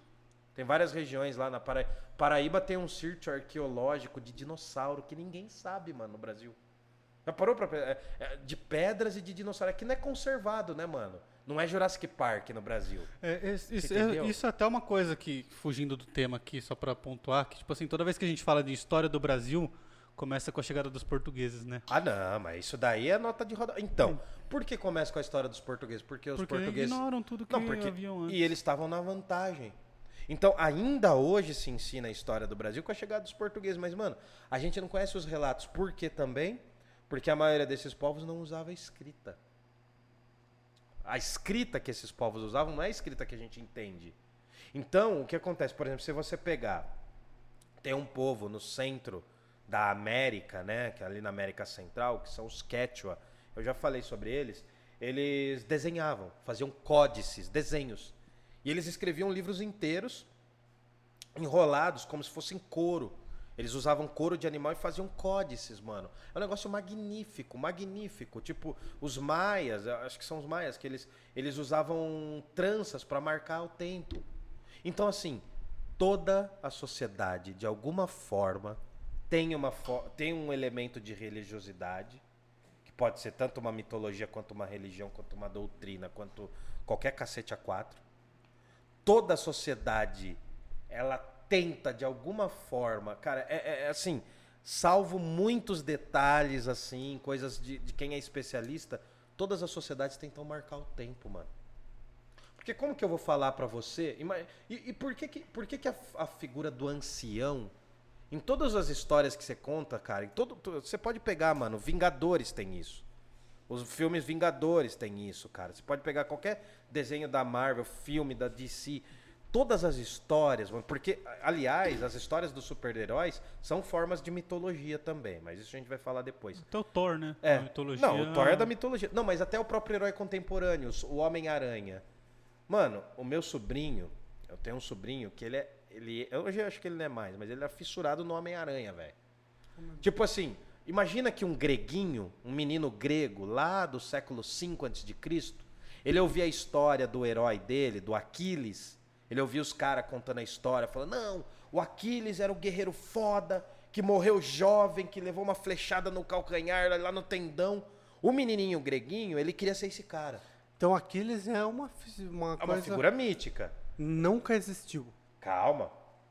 Tem várias regiões lá na Paraíba. Paraíba tem um sítio arqueológico de dinossauro que ninguém sabe, mano, no Brasil. Já parou pra. é- é de pedras e de dinossauro. Aqui não é conservado, né, mano? Não é Jurassic Park no Brasil. É, esse- isso, é, isso é até uma coisa que, fugindo do tema aqui, só pra pontuar, que, tipo assim, toda vez que a gente fala de história do Brasil, começa com a chegada dos portugueses, né? Ah, não, mas isso daí é nota de roda. Então, por que começa com a história dos portugueses? Porque os Porque portugueses. ignoram tudo que Não, porque. haviam antes. E eles estavam na vantagem. Então, ainda hoje se ensina a história do Brasil com a chegada dos portugueses. Mas, mano, a gente não conhece os relatos. Por quê também? Porque a maioria desses povos não usava escrita. A escrita que esses povos usavam não é a escrita que a gente entende. Então, o que acontece? Por exemplo, se você pegar. Tem um povo no centro da América, né? Que é ali na América Central, que são os Quechua. Eu já falei sobre eles. Eles desenhavam, faziam códices, desenhos. E eles escreviam livros inteiros, enrolados, como se fossem couro. Eles usavam couro de animal e faziam códices, mano. É um negócio magnífico, magnífico. Tipo, os maias, acho que são os maias, que eles, eles usavam tranças para marcar o tempo. Então, assim, toda a sociedade, de alguma forma, tem, uma tem um elemento de religiosidade, que pode ser tanto uma mitologia, quanto uma religião, quanto uma doutrina, quanto qualquer cacete a quatro. Toda a sociedade, ela tenta, de alguma forma, cara, é, é- é assim, salvo muitos detalhes, assim, coisas de, de quem é especialista, todas as sociedades tentam marcar o tempo, mano. Porque como que eu vou falar pra você? E, e por que que, por que, que a, a figura do ancião, em todas as histórias que você conta, cara, em todo, você pode pegar, mano, Vingadores tem isso. Os filmes Vingadores tem isso, cara. Você pode pegar qualquer desenho da Marvel, filme da DC, todas as histórias, porque, aliás, as histórias dos super-heróis são formas de mitologia também, mas isso a gente vai falar depois. Até o Thor, né? É. Mitologia. Não, o Thor é da mitologia. Não, mas até o próprio herói contemporâneo, o Homem-Aranha. Mano, o meu sobrinho, eu tenho um sobrinho que ele é. Ele, eu hoje eu acho que ele não é mais, mas ele é fissurado no Homem-Aranha, velho. Tipo assim, imagina que um greguinho, um menino grego lá do século V a.C., ele ouvia a história do herói dele, do Aquiles. Ele ouvia os caras contando a história, falando: não, o Aquiles era um guerreiro foda, que morreu jovem, que levou uma flechada no calcanhar, lá no tendão. O menininho greguinho, ele queria ser esse cara. Então Aquiles é uma, uma É uma coisa figura mítica. nunca existiu. Calma.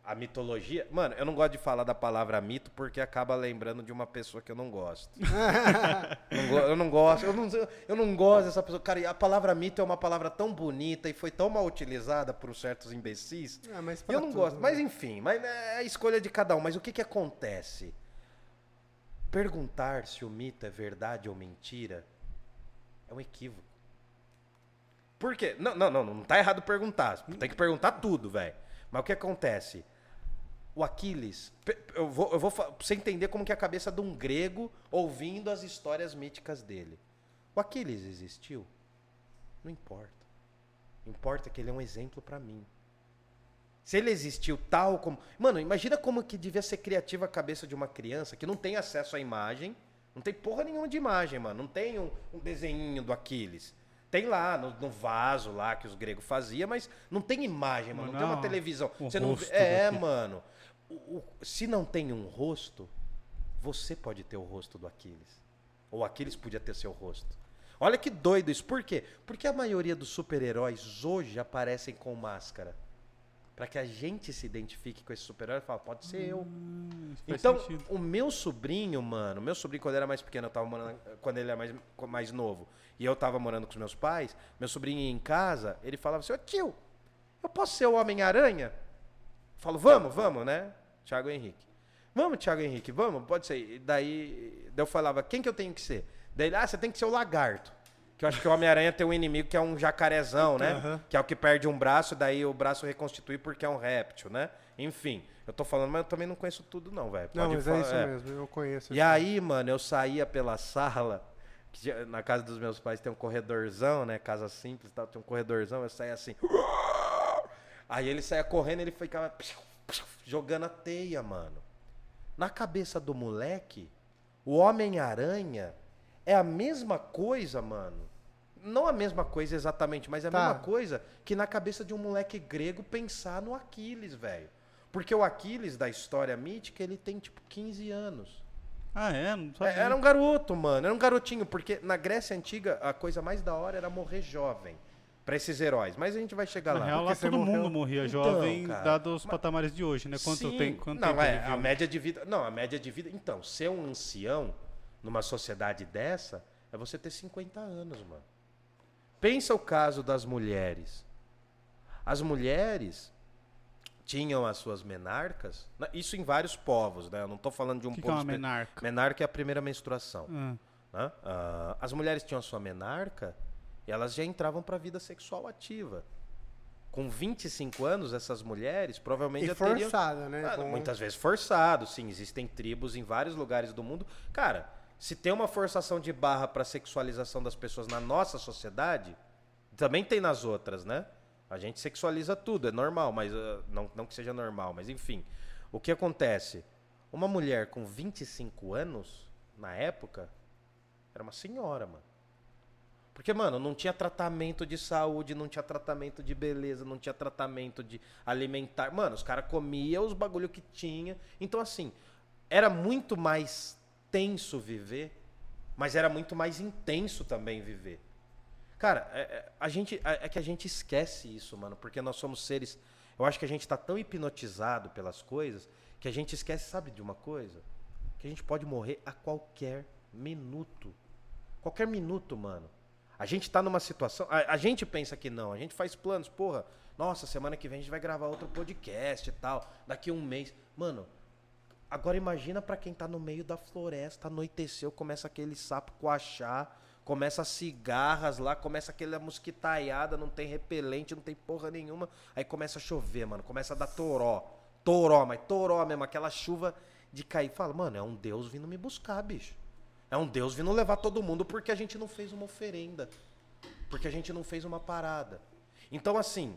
A mitologia. Mano, eu não gosto de falar da palavra mito porque acaba lembrando de uma pessoa que eu não gosto. Não go- eu não gosto. Eu não, eu não gosto dessa pessoa. Cara, a palavra mito é uma palavra tão bonita e foi tão mal utilizada por certos imbecis. Ah, mas eu não tudo, gosto. né? Mas enfim, mas é a escolha de cada um. Mas o que que acontece? Perguntar se o mito é verdade ou mentira é um equívoco. Por quê? Não, não, não, não tá errado perguntar. Tem que perguntar tudo, velho. Mas o que acontece? O Aquiles, eu vou, eu vou pra você entender como que é a cabeça de um grego ouvindo as histórias míticas dele. O Aquiles existiu? Não importa. Importa que ele é um exemplo pra mim. Se ele existiu tal como. Mano, imagina como que devia ser criativa a cabeça de uma criança que não tem acesso à imagem. Não tem porra nenhuma de imagem, mano. Não tem um, um desenhinho do Aquiles. Tem lá, no, no vaso lá que os gregos faziam, mas não tem imagem, mano. Não, tem uma Não, televisão. Você não É, mano. O- o- se não tem um rosto, você pode ter o rosto do Aquiles. Ou Aquiles podia ter seu rosto. Olha que doido isso. Por quê? Porque a maioria dos super-heróis hoje aparecem com máscara. Pra que a gente se identifique com esse super-herói e fala, pode ser eu. Hum, Então, sentido. o meu sobrinho, mano, meu sobrinho quando era mais pequeno, eu tava morando, quando ele era mais, mais novo, e eu tava morando com os meus pais, meu sobrinho ia em casa, ele falava assim, ô tio, eu posso ser o Homem-Aranha? Falo, vamos, vamos, né? Thiago Henrique. Vamos, Thiago Henrique, vamos, pode ser. E daí, daí eu falava, quem que eu tenho que ser? Daí ele, ah, você tem que ser o lagarto. Que eu acho que o Homem-Aranha tem um inimigo que é um jacarezão, né? Aham. Que é o que perde um braço, daí o braço reconstitui porque é um réptil, né? Enfim, eu tô falando, mas eu também não conheço tudo, não, velho. Não, mas falar- é isso é. mesmo, eu conheço. E aí, mano, eu saía pela sala, que na casa dos meus pais tem um corredorzão, né? Casa simples e tal, tem um corredorzão, eu saía assim. Aí ele saía correndo, ele ficava jogando a teia, mano. Na cabeça do moleque, o Homem-Aranha é a mesma coisa, mano. Não a mesma coisa exatamente, mas é a Tá. mesma coisa que na cabeça de um moleque grego pensar no Aquiles, velho. Porque o Aquiles da história mítica, ele tem tipo 15 anos. Ah, é? Não sabia. É, Era um garoto, mano. Era um garotinho, porque na Grécia Antiga a coisa mais da hora era morrer jovem. Pra esses heróis. Mas a gente vai chegar Na lá. real, lá todo morreu. mundo morria Então, jovem, cara, dado os patamares de hoje, né? Quanto Sim. tem, quanto não, tempo é, a média de vida. Não, a média de vida. Então, ser um ancião numa sociedade dessa é você ter 50 anos, mano. Pensa o caso das mulheres. As mulheres tinham as suas menarcas, na- isso em vários povos, né? Eu não tô falando de um que, que é povo uma menarca? Menarca é a primeira menstruação. Ah, né? Ah, as mulheres tinham a sua menarca elas já entravam para a vida sexual ativa. Com 25 anos, essas mulheres provavelmente E já teriam... forçada, né? Ah, Com- Muitas vezes forçado, sim. Existem tribos em vários lugares do mundo. Cara, se tem uma forçação de barra para sexualização das pessoas na nossa sociedade, também tem nas outras, né? A gente sexualiza tudo, é normal, mas ah, não, não que seja normal, mas enfim. O que acontece? Uma mulher com 25 anos, na época, era uma senhora, mano. Porque, mano, não tinha tratamento de saúde, não tinha tratamento de beleza, não tinha tratamento de alimentar. Mano, os caras comiam os bagulho que tinha. Então, assim, era muito mais tenso viver, mas era muito mais intenso também viver. Cara, é, é- a gente, é, é que a gente esquece isso, mano, porque nós somos seres. Eu acho que a gente tá tão hipnotizado pelas coisas que a gente esquece, sabe de uma coisa? Que a gente pode morrer a qualquer minuto. Qualquer minuto, mano. A gente tá numa situação. A, a gente pensa que não, a gente faz planos, porra. Nossa, semana que vem a gente vai gravar outro podcast e tal. Daqui um mês. Mano, agora imagina pra quem tá no meio da floresta, anoiteceu, começa aquele sapo coachar, começa as cigarras lá, começa aquela mosquitaiada, não tem repelente, não tem porra nenhuma. Aí começa a chover, mano. Começa a dar toró. Toró, mas toró mesmo, aquela chuva de cair. Fala, mano, é um Deus vindo me buscar, bicho. É um Deus vindo levar todo mundo porque a gente não fez uma oferenda. Porque a gente não fez uma parada. Então, assim,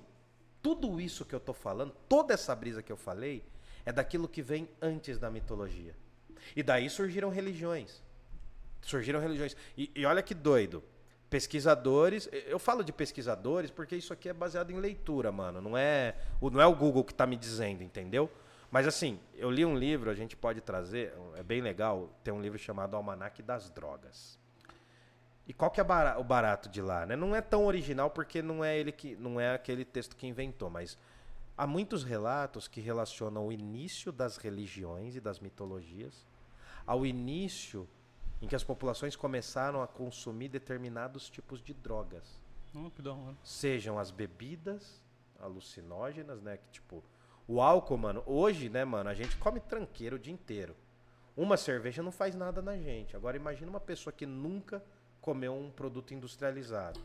tudo isso que eu tô falando, toda essa brisa que eu falei, é daquilo que vem antes da mitologia. E daí surgiram religiões. Surgiram religiões. E, e olha que doido. Pesquisadores, eu falo de pesquisadores porque isso aqui é baseado em leitura, mano. Não é não é o Google que tá me dizendo, entendeu? Mas assim, eu li um livro, a gente pode trazer, é bem legal, tem um livro chamado Almanac das Drogas. E qual que é o barato de lá, né? Não é tão original porque não é ele que não é aquele texto que inventou, mas há muitos relatos que relacionam o início das religiões e das mitologias ao início em que as populações começaram a consumir determinados tipos de drogas, Oh, que da hora. sejam as bebidas alucinógenas, né, que tipo o álcool, mano, hoje, né, mano, a gente come tranqueiro o dia inteiro. Uma cerveja não faz nada na gente. Agora imagina uma pessoa que nunca comeu um produto industrializado.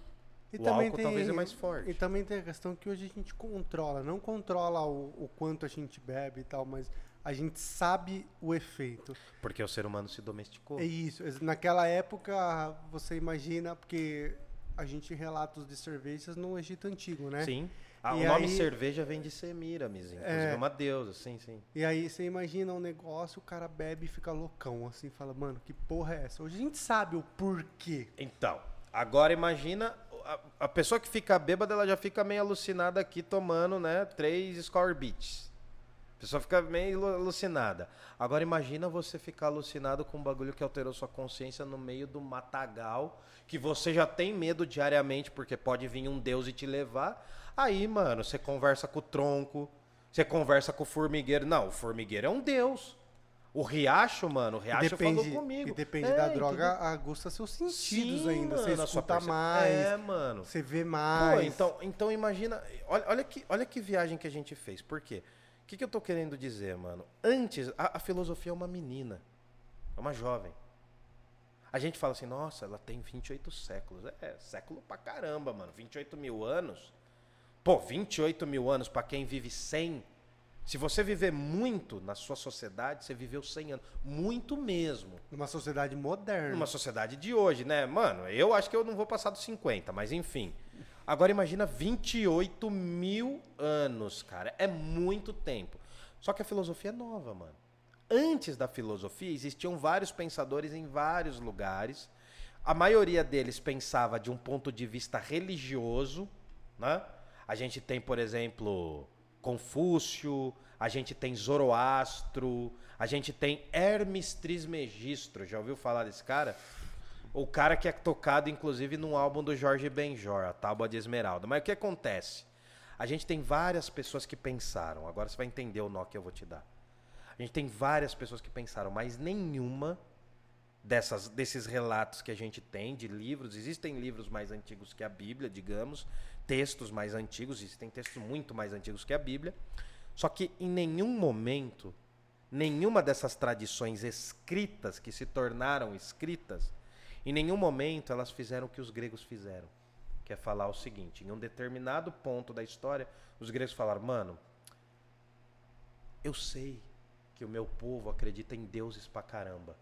E o álcool talvez é mais forte. E também tem a questão que hoje a gente controla. Não controla o, o quanto a gente bebe e tal, mas a gente sabe o efeito. Porque o ser humano se domesticou. É isso. Naquela época, você imagina, porque a gente relata os de cervejas no Egito Antigo, né? Sim. Ah, E o nome aí- cerveja vem de Semiramis, inclusive É. é uma deusa, sim, sim. E aí você imagina um negócio, o cara bebe e fica loucão, assim, fala, mano, que porra é essa? Hoje a gente sabe o porquê. Então, agora imagina a, a pessoa que fica bêbada, ela já fica meio alucinada aqui tomando, né, três Score Beats. Pessoa fica meio alu- alucinada. Agora imagina você ficar alucinado com um bagulho que alterou sua consciência no meio do matagal, que você já tem medo diariamente porque pode vir um deus e te levar. Aí, mano, você conversa com o tronco, você conversa com o formigueiro. Não, o formigueiro é um deus. O riacho, mano, o riacho depende, falou comigo. e depende É, da droga, aguça seus sentidos Sim, ainda. Você mano, sua escuta perce- mais, É, mano. você vê Pô, mais. então, então imagina. Olha, olha, que, olha que viagem que a gente fez. Por quê? O que, que eu tô querendo dizer, mano? Antes, a, a filosofia é uma menina. É uma jovem. A gente fala assim, nossa, ela tem 28 séculos. É, século pra caramba, mano. 28 mil anos. Pô, 28 mil anos pra quem vive 100. Se você viver muito na sua sociedade, você viveu 100 anos. Muito mesmo. Numa sociedade moderna. Numa sociedade de hoje, né? Mano, eu acho que eu não vou passar dos 50, mas enfim. Agora imagina 28 mil anos, cara. É muito tempo. Só que a filosofia é nova, mano. Antes da filosofia, existiam vários pensadores em vários lugares. A maioria deles pensava de um ponto de vista religioso, né? A gente tem, por exemplo, Confúcio, a gente tem Zoroastro, a gente tem Hermes Trismegistro. Já ouviu falar desse cara? O cara que é tocado, inclusive, num álbum do Jorge Benjor, a Tábua de Esmeralda. Mas o que acontece? A gente tem várias pessoas que pensaram. Agora você vai entender o nó que eu vou te dar. A gente tem várias pessoas que pensaram, mas nenhuma dessas, desses relatos que a gente tem de livros. Existem livros mais antigos que a Bíblia, digamos, textos mais antigos, existem textos muito mais antigos que a Bíblia. Só que em nenhum momento, nenhuma dessas tradições escritas que se tornaram escritas, em nenhum momento elas fizeram o que os gregos fizeram. Que é falar o seguinte: em um determinado ponto da história, os gregos falaram, mano, eu sei que o meu povo acredita em deuses pra caramba.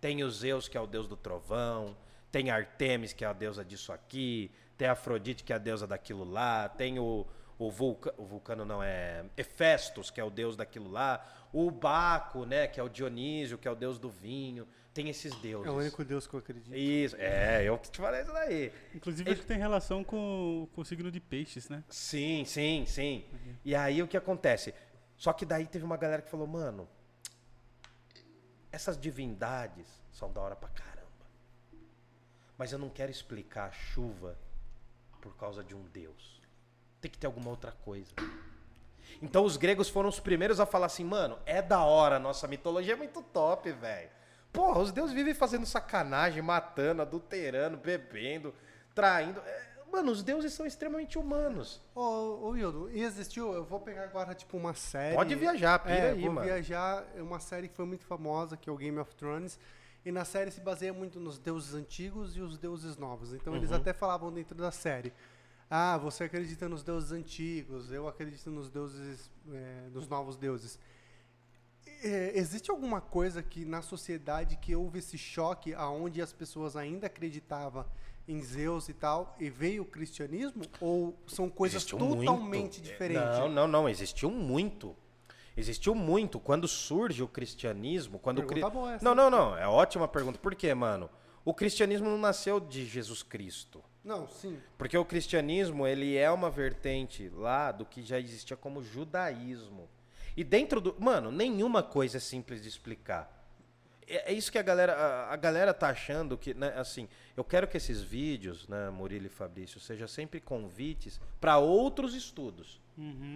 Tem o Zeus, que é o deus do trovão, tem Artemis, que é a deusa disso aqui, tem Afrodite, que é a deusa daquilo lá, tem o, o, vulca, o vulcano não é Hefestos, que é o deus daquilo lá, o Baco, né, que é o Dionísio, que é o deus do vinho. Tem esses deuses. É o único Deus que eu acredito. Isso, é, eu que te falei isso daí. Inclusive, acho que tem relação com, com o signo de peixes, né? Sim, sim, sim. E aí o que acontece? Só que daí teve uma galera que falou, mano, essas divindades são da hora pra caramba. Mas eu não quero explicar a chuva por causa de um deus. Tem que ter alguma outra coisa. Então os gregos foram os primeiros a falar assim, mano, é da hora, nossa mitologia é muito top, velho. Porra, os deuses vivem fazendo sacanagem, matando, adulterando, bebendo, traindo. É, Mano, os deuses são extremamente humanos. Ô, Wildo, e existiu, eu vou pegar agora, tipo, uma série... Pode viajar, pira é, aí, vou mano. viajar, é uma série que foi muito famosa, que é o Game of Thrones, e na série se baseia muito nos deuses antigos e os deuses novos. Então eles Uhum. até falavam dentro da série, ah, você acredita nos deuses antigos, eu acredito nos deuses, é, nos novos deuses. É, existe alguma coisa que na sociedade que houve esse choque aonde as pessoas ainda acreditavam em Zeus e tal, e veio o cristianismo? Ou são coisas Existiu totalmente muito. diferentes? Não, não, não. Existiu muito. Existiu muito. Quando surge o cristianismo, quando o cri... Pergunta boa essa. Não, não, não. É ótima pergunta. Por quê, mano? O cristianismo não nasceu de Jesus Cristo. Não, sim. Porque o cristianismo, ele é uma vertente lá do que já existia como judaísmo. E dentro do. Mano, nenhuma coisa é simples de explicar. É, é isso que a galera. A, a galera tá achando que, né, assim, eu quero que esses vídeos, né, Murilo e Fabrício, sejam sempre convites para outros estudos.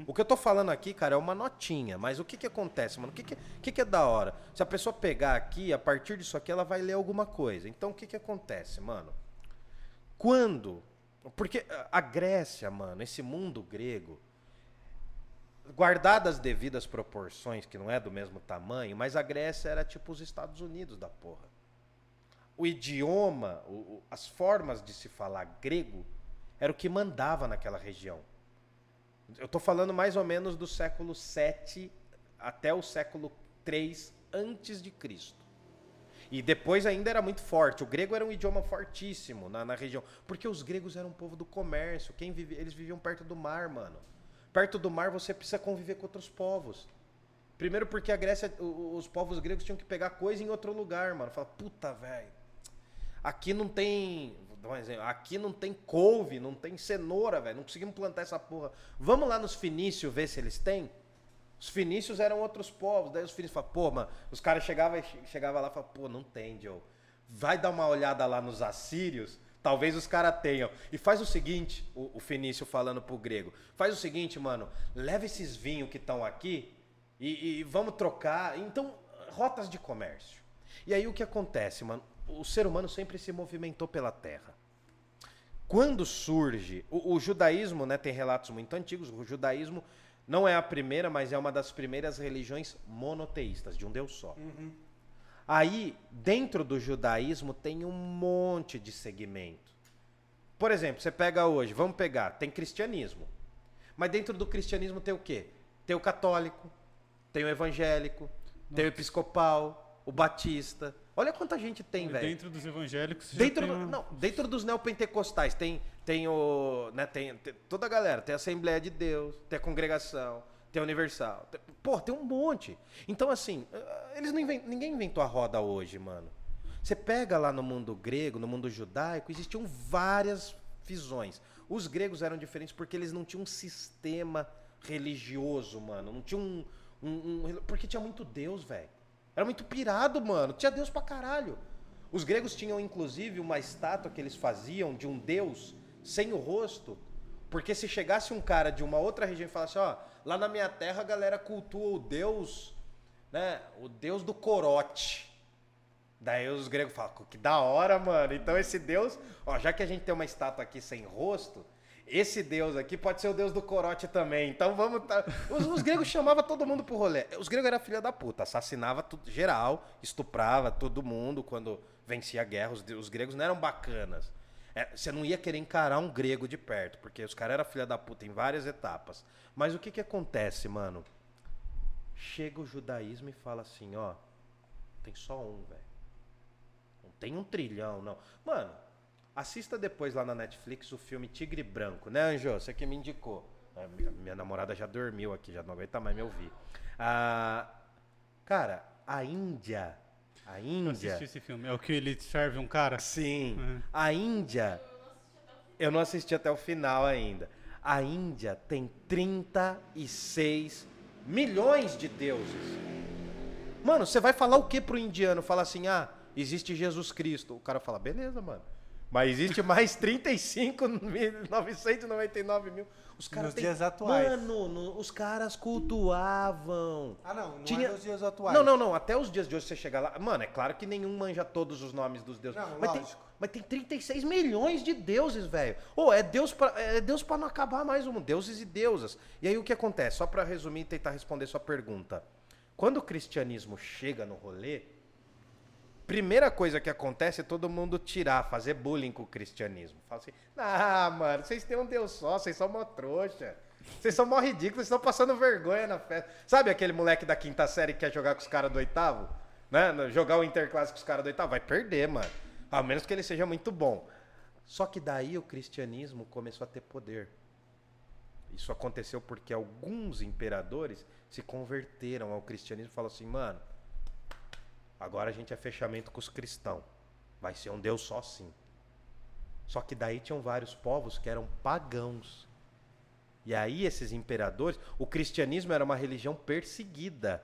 O que eu tô falando aqui, cara, é uma notinha. Mas o que que acontece, mano? O que que, que que é da hora? Se a pessoa pegar aqui, a partir disso aqui, ela vai ler alguma coisa. Então o que que acontece, mano? Quando. Porque a Grécia, mano, esse mundo grego, guardadas as devidas proporções, que não é do mesmo tamanho, mas a Grécia era tipo os Estados Unidos da porra. O idioma, o- as formas de se falar grego, era o que mandava naquela região. Eu tô falando mais ou menos do século 7 até o século 3 antes de Cristo. E depois ainda era muito forte. O grego era um idioma fortíssimo na, na região. Porque os gregos eram um povo do comércio. Quem vive, eles viviam perto do mar, mano. Perto do mar você precisa conviver com outros povos. Primeiro porque a Grécia, os povos gregos tinham que pegar coisa em outro lugar, mano. Fala, puta, velho. Aqui não tem. Vou dar um exemplo. Aqui não tem couve, não tem cenoura, velho. Não conseguimos plantar essa porra. Vamos lá nos fenícios ver se eles têm? Os fenícios eram outros povos. Daí os fenícios falavam, pô, mano, os caras chegavam chegava lá e falavam, pô, não tem, Joe. Vai dar uma olhada lá nos assírios, talvez os caras tenham. E faz o seguinte, o, o fenício falando pro grego, faz o seguinte, mano, leva esses vinhos que estão aqui e, e vamos trocar. Então, rotas de comércio. E aí o que acontece, mano? O ser humano sempre se movimentou pela terra. Quando surge o, o judaísmo, né, tem relatos muito antigos. O judaísmo não é a primeira, mas é uma das primeiras religiões monoteístas de um Deus só. Aí, dentro do judaísmo tem um monte de segmento. Por exemplo, você pega hoje, vamos pegar, tem cristianismo. Mas dentro do cristianismo tem o quê? Tem o católico, tem o evangélico, tem o episcopal, o batista. Olha quanta gente tem, velho. Dentro dos evangélicos. Dentro, tem do- uma- não, dentro dos neopentecostais tem, tem o. Né, tem, tem toda a galera. Tem a Assembleia de Deus, tem a congregação, tem a Universal. Pô, tem um monte. Então, assim, eh, eles não inven- ninguém inventou a roda hoje, mano. Você pega lá no mundo grego, no mundo judaico, existiam várias visões. Os gregos eram diferentes porque eles não tinham um sistema religioso, mano. Não tinham um. um- um- porque tinha muito Deus, velho. Era muito pirado, mano. Tinha Deus pra caralho. Os gregos tinham, inclusive, uma estátua que eles faziam de um deus sem o rosto. Porque se chegasse um cara de uma outra região e falasse, ó, lá na minha terra a galera cultua o deus, né? O deus do corote. Daí os gregos falam, que da hora, mano. Então esse deus, ó, já que a gente tem uma estátua aqui sem rosto, esse deus aqui pode ser o deus do corote também. Então vamos. Tá... Os, os gregos chamavam todo mundo pro rolê. Os gregos eram filha da puta, assassinava tudo, geral, estuprava todo mundo quando vencia a guerra. Os, os gregos não eram bacanas. É, você não ia querer encarar um grego de perto, porque os caras eram filha da puta em várias etapas. Mas o que que acontece, mano? Chega o judaísmo e fala assim, ó, tem só um, velho. Não tem um trilhão, não. Mano, assista depois lá na Netflix o filme Tigre Branco, né, Anjo? Você que me indicou. Ah, Minha, minha namorada já dormiu aqui, já não aguenta mais me ouvir. Ah, cara, a Índia. A Eu Índia. assisti esse filme. É o que ele serve um cara? Sim. É. A Índia. Eu não assisti até o final ainda. A Índia tem 36 milhões de deuses. Mano, você vai falar o que pro indiano? Fala assim, ah, existe Jesus Cristo. O cara fala, beleza, mano. Mas existe mais 35.999 mil. Os caras Nos têm- dias atuais. Mano, no- os caras cultuavam. Ah, não. Não Tinha- é nos dias atuais. Não, não, não. Até os dias de hoje você chegar lá. Mano, é claro que nenhum manja todos os nomes dos deuses. Não, mas, tem, lógico. mas tem 36 milhões de deuses, velho. Ô, é Deus pra, é Deus pra não acabar mais um. Deuses e deusas. E aí o que acontece? Só pra resumir e tentar responder sua pergunta. Quando o cristianismo chega no rolê, primeira coisa que acontece é todo mundo tirar, fazer bullying com o cristianismo. Fala assim, ah, mano, vocês têm um Deus só, vocês são mó trouxa. Vocês são mó ridículos, vocês estão passando vergonha na festa. Sabe aquele moleque da quinta série que quer jogar com os caras do oitavo? Né? Jogar o interclasse com os caras do oitavo? Vai perder, mano. A menos que ele seja muito bom. Só que daí o cristianismo começou a ter poder. Isso aconteceu porque alguns imperadores se converteram ao cristianismo e falaram assim, mano, agora a gente é fechamento com os cristãos. Vai ser um Deus só sim. Só que daí tinham vários povos que eram pagãos. E aí esses imperadores, o cristianismo era uma religião perseguida.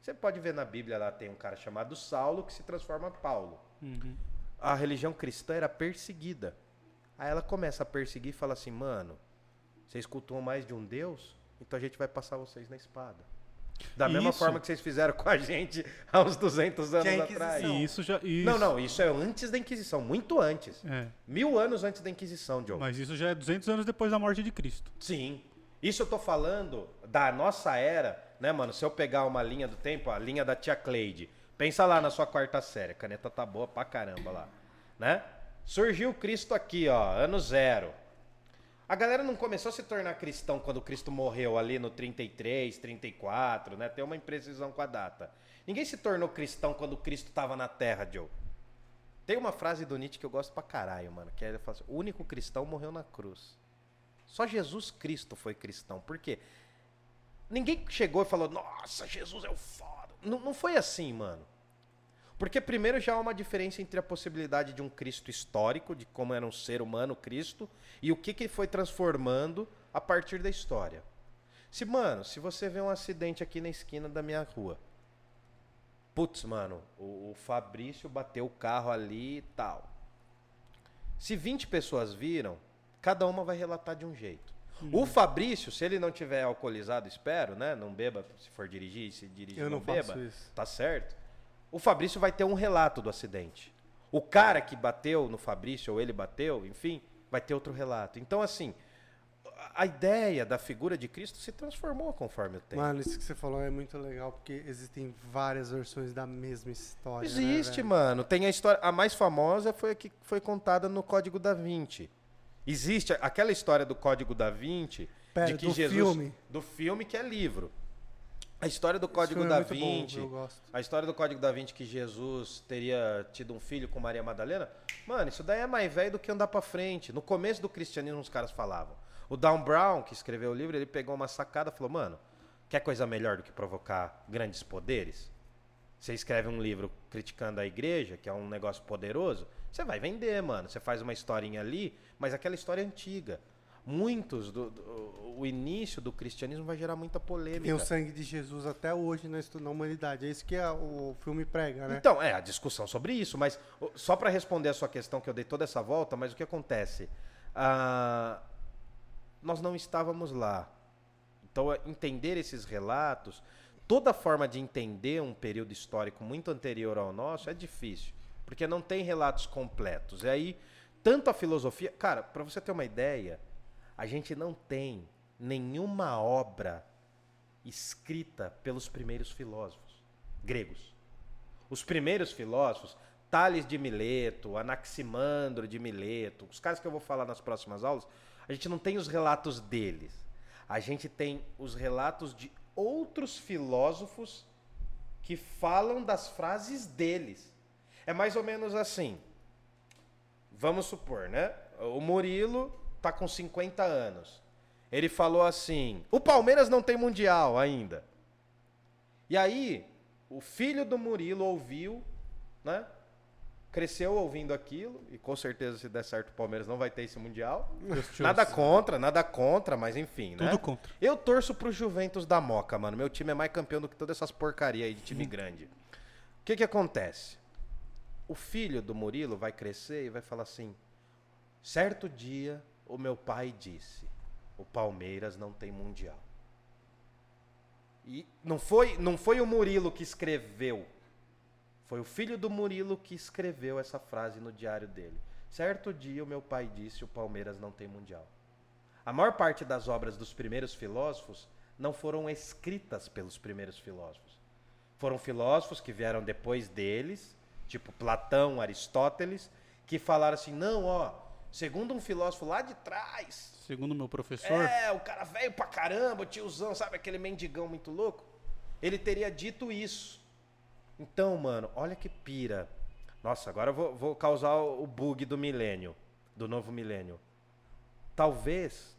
Você pode ver na Bíblia lá tem um cara chamado Saulo que se transforma Paulo. Uhum. A religião cristã era perseguida. Aí ela começa a perseguir e fala assim, mano, vocês cultuam mais de um Deus? Então a gente vai passar vocês na espada. Da mesma Isso. forma que vocês fizeram com a gente há uns 200 anos é atrás. E isso já. Isso, Não, não, isso é antes da Inquisição, muito antes. É, Mil anos antes da Inquisição, Joe. mas isso já é 200 anos depois da morte de Cristo. Sim. Isso eu tô falando da nossa era, né, mano? Se eu pegar uma linha do tempo, a linha da tia Cleide, pensa lá na sua quarta série, a caneta tá boa pra caramba lá, né? Surgiu Cristo aqui, ó, ano zero. A galera não começou a se tornar cristão quando Cristo morreu ali no 33, 34, né? Tem uma imprecisão com a data. Ninguém se tornou cristão quando Cristo tava na terra, Joe. Tem uma frase do Nietzsche que eu gosto pra caralho, mano, que é assim, o único cristão morreu na cruz. Só Jesus Cristo foi cristão. Por quê? Ninguém chegou e falou, nossa, Jesus é o foda. Não, não foi assim, mano. Porque primeiro já há uma diferença entre a possibilidade de um Cristo histórico, de como era um ser humano Cristo, e o que, que ele foi transformando a partir da história. Se, mano, se você vê um acidente aqui na esquina da minha rua, putz, mano, o, o Fabrício bateu o carro ali e tal. Se 20 pessoas viram, cada uma vai relatar de um jeito. O Fabrício, se ele não tiver alcoolizado, espero, né? Não beba se for dirigir, se dirigir Eu não, não beba. isso. Tá certo? O Fabrício vai ter um relato do acidente. O cara que bateu no Fabrício, ou ele bateu, enfim, vai ter outro relato. Então, assim, a ideia da figura de Cristo se transformou conforme o tempo. Mano, isso que você falou é muito legal, porque existem várias versões da mesma história. né, Existe, velho? mano. Tem a história. A mais famosa foi a que foi contada no Código da Vinci. Existe aquela história do Código da Vinci Pera, de que do Jesus filme? do filme que é livro. A história do Código da é bom, Vinci, a história do Código da Vinci que Jesus teria tido um filho com Maria Madalena, mano, isso daí é mais velho do que andar pra frente. No começo do cristianismo os caras falavam. O Dan Brown, que escreveu o livro, ele pegou uma sacada e falou: "Mano, quer coisa melhor do que provocar grandes poderes? Você escreve um livro criticando a igreja, que é um negócio poderoso, você vai vender, mano. Você faz uma historinha ali, mas aquela história é antiga. Muitos do, do- o início do cristianismo vai gerar muita polêmica. Tem o sangue de Jesus até hoje na, na humanidade. É isso que a- o filme prega, né? Então, é a discussão sobre isso, mas só para responder a sua questão, que eu dei toda essa volta, mas o que acontece? Ah, nós não estávamos lá. Então, é, entender esses relatos, toda forma de entender um período histórico muito anterior ao nosso é difícil, porque não tem relatos completos. E aí, tanto a filosofia. Cara, para você ter uma ideia, a gente não tem nenhuma obra escrita pelos primeiros filósofos gregos. Os primeiros filósofos, Tales de Mileto, Anaximandro de Mileto, os caras que eu vou falar nas próximas aulas, a gente não tem os relatos deles. A gente tem os relatos de outros filósofos que falam das frases deles. É mais ou menos assim. Vamos supor, né? O Murilo tá com 50 anos. Ele falou assim: "O Palmeiras não tem mundial ainda". E aí, o filho do Murilo ouviu, né? Cresceu ouvindo aquilo, e com certeza, se der certo, o Palmeiras não vai ter esse Mundial. Nada contra, nada contra, mas enfim, né? Tudo contra. Eu torço pro Juventus da Moca, mano. Meu time é mais campeão do que todas essas porcaria aí de time grande. O que que acontece? O filho do Murilo vai crescer e vai falar assim: certo dia o meu pai disse: o Palmeiras não tem mundial. E não foi, não foi o Murilo que escreveu. Foi o filho do Murilo que escreveu essa frase no diário dele. Certo dia o meu pai disse: o Palmeiras não tem mundial. A maior parte das obras dos primeiros filósofos não foram escritas pelos primeiros filósofos. Foram filósofos que vieram depois deles, tipo Platão, Aristóteles, que falaram assim: não, ó, segundo um filósofo lá de trás, Segundo meu professor, é, o cara velho pra caramba, o tiozão, sabe aquele mendigão muito louco? Ele teria dito isso. Então, mano, olha que pira. Nossa, agora eu vou, vou causar o bug do milênio. do novo milênio. Talvez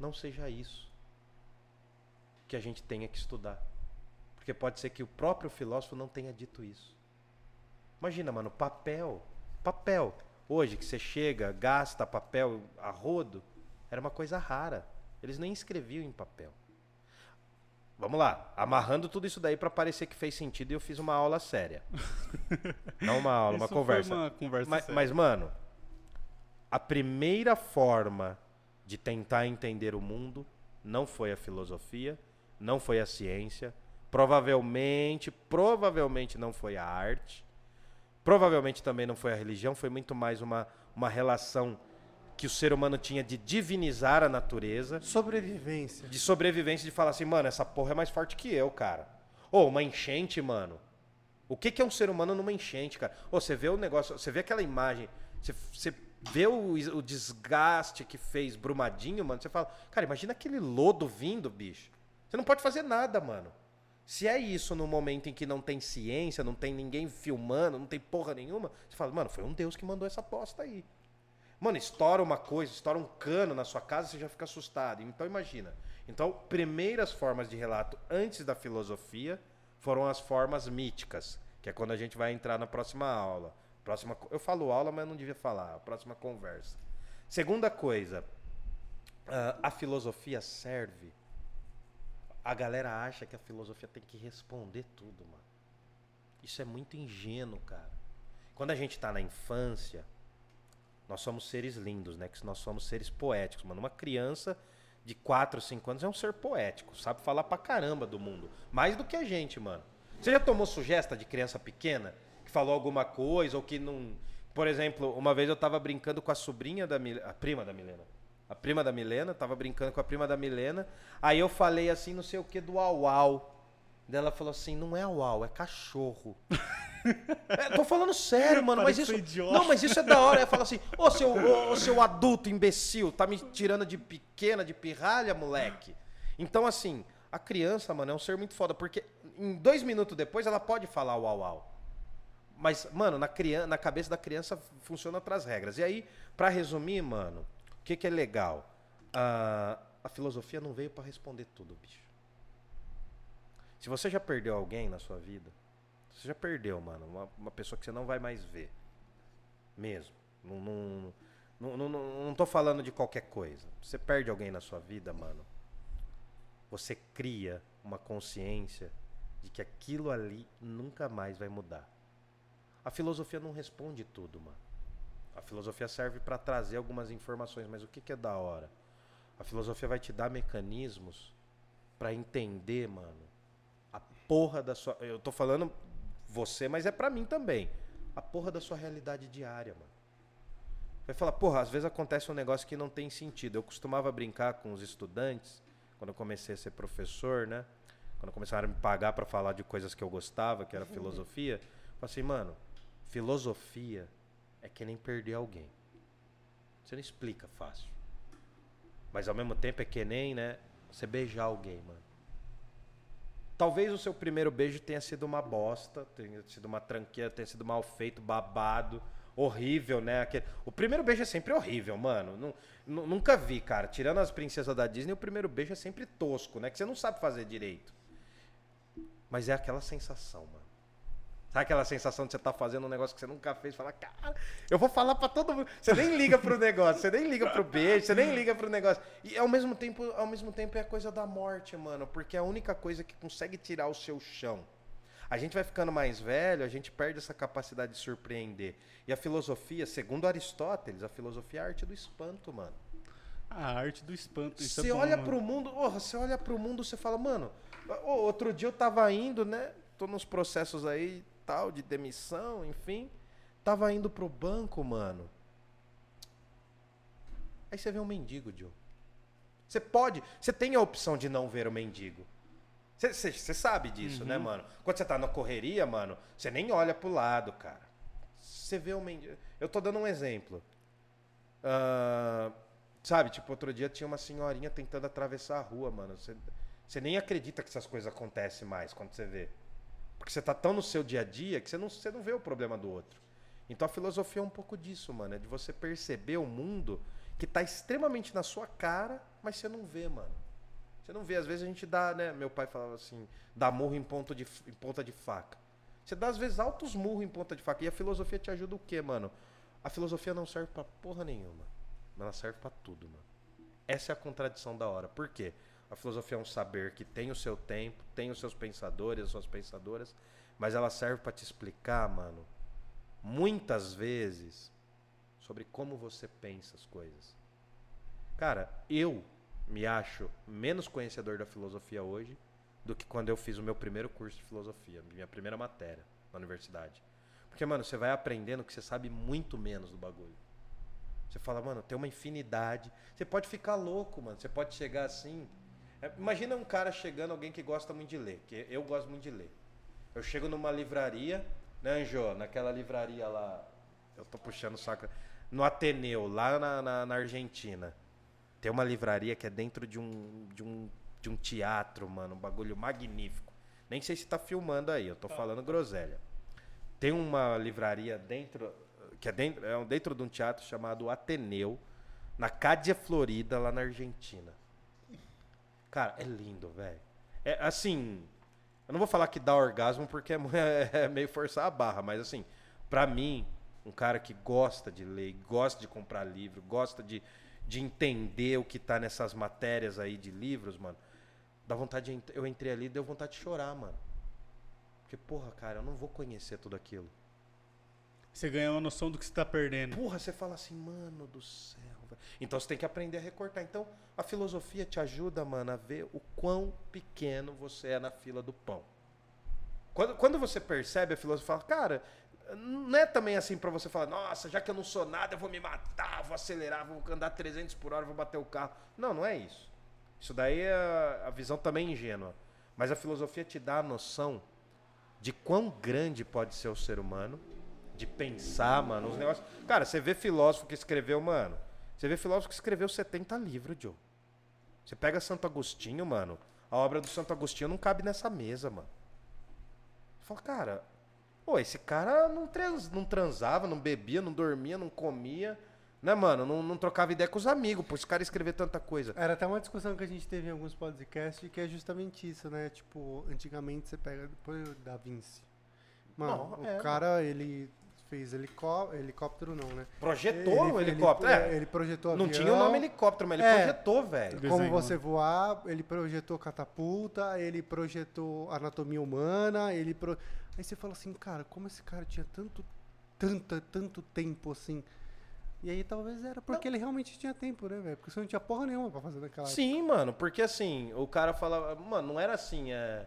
não seja isso que a gente tenha que estudar. Porque pode ser que o próprio filósofo não tenha dito isso. Imagina, mano, papel. Papel. Hoje que você chega, gasta papel a rodo, era uma coisa rara. Eles nem escreviam em papel. Vamos lá, amarrando tudo isso daí para parecer que fez sentido e eu fiz uma aula séria. Não uma aula, uma conversa. Uma conversa Mas, séria. mas, mano, a primeira forma de tentar entender o mundo não foi a filosofia, não foi a ciência, provavelmente, provavelmente não foi a arte, provavelmente também não foi a religião, foi muito mais uma, uma relação que o ser humano tinha de divinizar a natureza Sobrevivência. de sobrevivência, de falar assim, mano, essa porra é mais forte que eu, cara. Ou uma enchente, mano. O que, que é um ser humano numa enchente, cara? Ô, você vê o negócio, você vê aquela imagem, você, você vê o, o desgaste que fez Brumadinho, mano, você fala, cara, imagina aquele lodo vindo, bicho. Você não pode fazer nada, mano. Se é isso no momento em que não tem ciência, não tem ninguém filmando, não tem porra nenhuma, você fala, mano, foi um Deus que mandou essa bosta aí. Mano, estoura uma coisa, estoura um cano na sua casa, você já fica assustado. Então imagina. Então, primeiras formas de relato antes da filosofia foram as formas míticas, que é quando a gente vai entrar na próxima aula. Próxima, eu falo aula, mas não devia falar. Próxima conversa. Segunda coisa, ah, a filosofia serve. A galera acha que a filosofia tem que responder tudo, mano. Isso é muito ingênuo, cara. Quando a gente tá na infância, nós somos seres lindos, né? Que nós somos seres poéticos, mano. Uma criança de 4, 5 anos é um ser poético, sabe falar pra caramba do mundo. Mais do que a gente, mano. Você já tomou sugesta de criança pequena que falou alguma coisa ou que não. Por exemplo, uma vez eu tava brincando com a sobrinha da Milena, a prima da Milena. A prima da Milena, tava brincando com a prima da Milena. Aí eu falei assim, não sei o que, do au au. Daí ela falou assim: não é au au, é cachorro. É, tô falando sério, mano, mas Parece isso. idiota. Não, mas isso é da hora. Ela fala assim: Ô seu, ô, seu adulto imbecil, tá me tirando de pequena, de pirralha, moleque. Então, assim, a criança, mano, é um ser muito foda, porque em dois minutos depois ela pode falar uau uau. Mas, mano, na, criança, na cabeça da criança funciona outras regras. E aí, pra resumir, mano, o que, que é legal? Ah, a filosofia não veio pra responder tudo, bicho. Se você já perdeu alguém na sua vida, você já perdeu, mano. Uma, uma pessoa que você não vai mais ver. Mesmo. Não, não, não, não, não tô falando de qualquer coisa. Você perde alguém na sua vida, mano. Você cria uma consciência de que aquilo ali nunca mais vai mudar. A filosofia não responde tudo, mano. A filosofia serve para trazer algumas informações, mas o que, que é da hora? A filosofia vai te dar mecanismos para entender, mano, a porra da sua. Eu tô falando você, mas é pra mim também. A porra da sua realidade diária, mano. Vai falar, porra, às vezes acontece um negócio que não tem sentido. Eu costumava brincar com os estudantes, quando eu comecei a ser professor, né? Quando começaram a me pagar pra falar de coisas que eu gostava, que era filosofia. Eu falei assim, mano, filosofia é que nem perder alguém. Você não explica fácil. Mas ao mesmo tempo é que nem, né? Você beijar alguém, mano. Talvez o seu primeiro beijo tenha sido uma bosta, tenha sido uma tranqueira, tenha sido mal feito, babado, horrível, né? Aquele- O primeiro beijo é sempre horrível, mano. Nu- nu- Nunca vi, cara. Tirando as princesas da Disney, o primeiro beijo é sempre tosco, né? Que você não sabe fazer direito. Mas é aquela sensação, mano. Sabe aquela sensação de você tá fazendo um negócio que você nunca fez? Fala, cara, eu vou falar pra todo mundo. Você nem liga pro negócio, você nem liga pro beijo, você nem liga pro negócio. E ao mesmo tempo, ao mesmo tempo é a coisa da morte, mano. Porque é a única coisa que consegue tirar o seu chão. A gente vai ficando mais velho, a gente perde essa capacidade de surpreender. E a filosofia, segundo Aristóteles, a filosofia é a arte do espanto, mano. A arte do espanto. Isso Você é bom, olha mano. pro mundo, porra, você olha pro mundo, você fala, mano, ô, outro dia eu tava indo, né? Tô nos processos aí, tal, de demissão, enfim. Tava indo pro banco, mano. Aí você vê um mendigo, Joe. Você pode, você tem a opção de não ver o mendigo. Você- sabe disso, né, mano? Quando você tá na correria, mano, você nem olha pro lado, cara. Você vê o mendigo. Eu tô dando um exemplo. Ah, sabe, tipo, outro dia tinha uma senhorinha tentando atravessar a rua, mano. Você nem acredita que essas coisas acontecem mais quando você vê. Porque você tá tão no seu dia a dia que você não, você não vê o problema do outro. Então a filosofia é um pouco disso, mano. É de você perceber o mundo que tá extremamente na sua cara, mas você não vê, mano. Você não vê. Às vezes a gente dá, né? Meu pai falava assim, dá murro em, ponto de, em ponta de faca. Você dá, às vezes, altos murros em ponta de faca. E a filosofia te ajuda o quê, mano? A filosofia não serve pra porra nenhuma. Mas ela serve pra tudo, mano. Essa é a contradição da hora. Por quê? A filosofia é um saber que tem o seu tempo, tem os seus pensadores, as suas pensadoras, mas ela serve pra te explicar, mano, muitas vezes sobre como você pensa as coisas. Cara, eu me acho menos conhecedor da filosofia hoje do que quando eu fiz o meu primeiro curso de filosofia, minha primeira matéria na universidade. Porque, mano, você vai aprendendo que você sabe muito menos do bagulho. Você fala, mano, tem uma infinidade. Você pode ficar louco, mano. Você pode chegar assim. É, imagina um cara chegando, alguém que gosta muito de ler, que eu gosto muito de ler. Eu chego numa livraria, né, Anjo? Naquela livraria lá. Eu tô puxando o saco. No Ateneu, lá na, na, na Argentina. Tem uma livraria que é dentro de um, de um, de um teatro, mano. Um bagulho magnífico. Nem sei se tá filmando aí, eu tô falando groselha. Tem uma livraria dentro, que é dentro, é dentro de um teatro chamado Ateneu, na Cádia Florida, lá na Argentina. Cara, é lindo, velho. É assim, eu não vou falar que dá orgasmo porque é, é meio forçar a barra, mas assim, pra mim, um cara que gosta de ler, gosta de comprar livro, gosta de, de entender o que tá nessas matérias aí de livros, mano, dá vontade de, eu entrei ali e deu vontade de chorar, mano. Porque, porra, cara, eu não vou conhecer tudo aquilo. Você ganha uma noção do que você tá perdendo. Porra, você fala assim, mano do céu. Velho. Então você tem que aprender a recortar. Então a filosofia te ajuda, mano, a ver o quão pequeno você é na fila do pão. Quando, quando você percebe a filosofia, fala, cara, não é também assim pra você falar, nossa, já que eu não sou nada, eu vou me matar, vou acelerar, vou andar 300 por hora, vou bater o carro. Não, não é isso. Isso daí é a- visão também ingênua. Mas a filosofia te dá a noção de quão grande pode ser o ser humano, de pensar, mano, os negócios. Cara, você vê filósofo que escreveu, mano. Você vê filósofo que escreveu 70 livros, Joe. Você pega Santo Agostinho, mano. A obra do Santo Agostinho não cabe nessa mesa, mano. Você fala, cara, pô, esse cara não, trans, não transava, não bebia, não dormia, não comia. Né, mano? Não, não trocava ideia com os amigos, pô, esse cara escrever tanta coisa. Era até uma discussão que a gente teve em alguns podcasts que é justamente isso, né? Tipo, antigamente você pega depois Da Vinci. Mano, Não, o é, cara, ele fez helicó helicóptero não, né? Projetou Ele- o ele- helicóptero. é, é. Ele projetou não avião, tinha o nome helicóptero, mas ele É. projetou, velho. Como Desenhou. você voar, ele projetou catapulta, ele projetou anatomia humana, ele pro... Aí você fala assim, cara, como esse cara tinha tanto, tanta, tanto tempo assim? E aí talvez era porque ele realmente tinha tempo, né, velho? Porque você não tinha porra nenhuma pra fazer naquela época. Sim, mano, porque assim, o cara falava, mano, não era assim, é.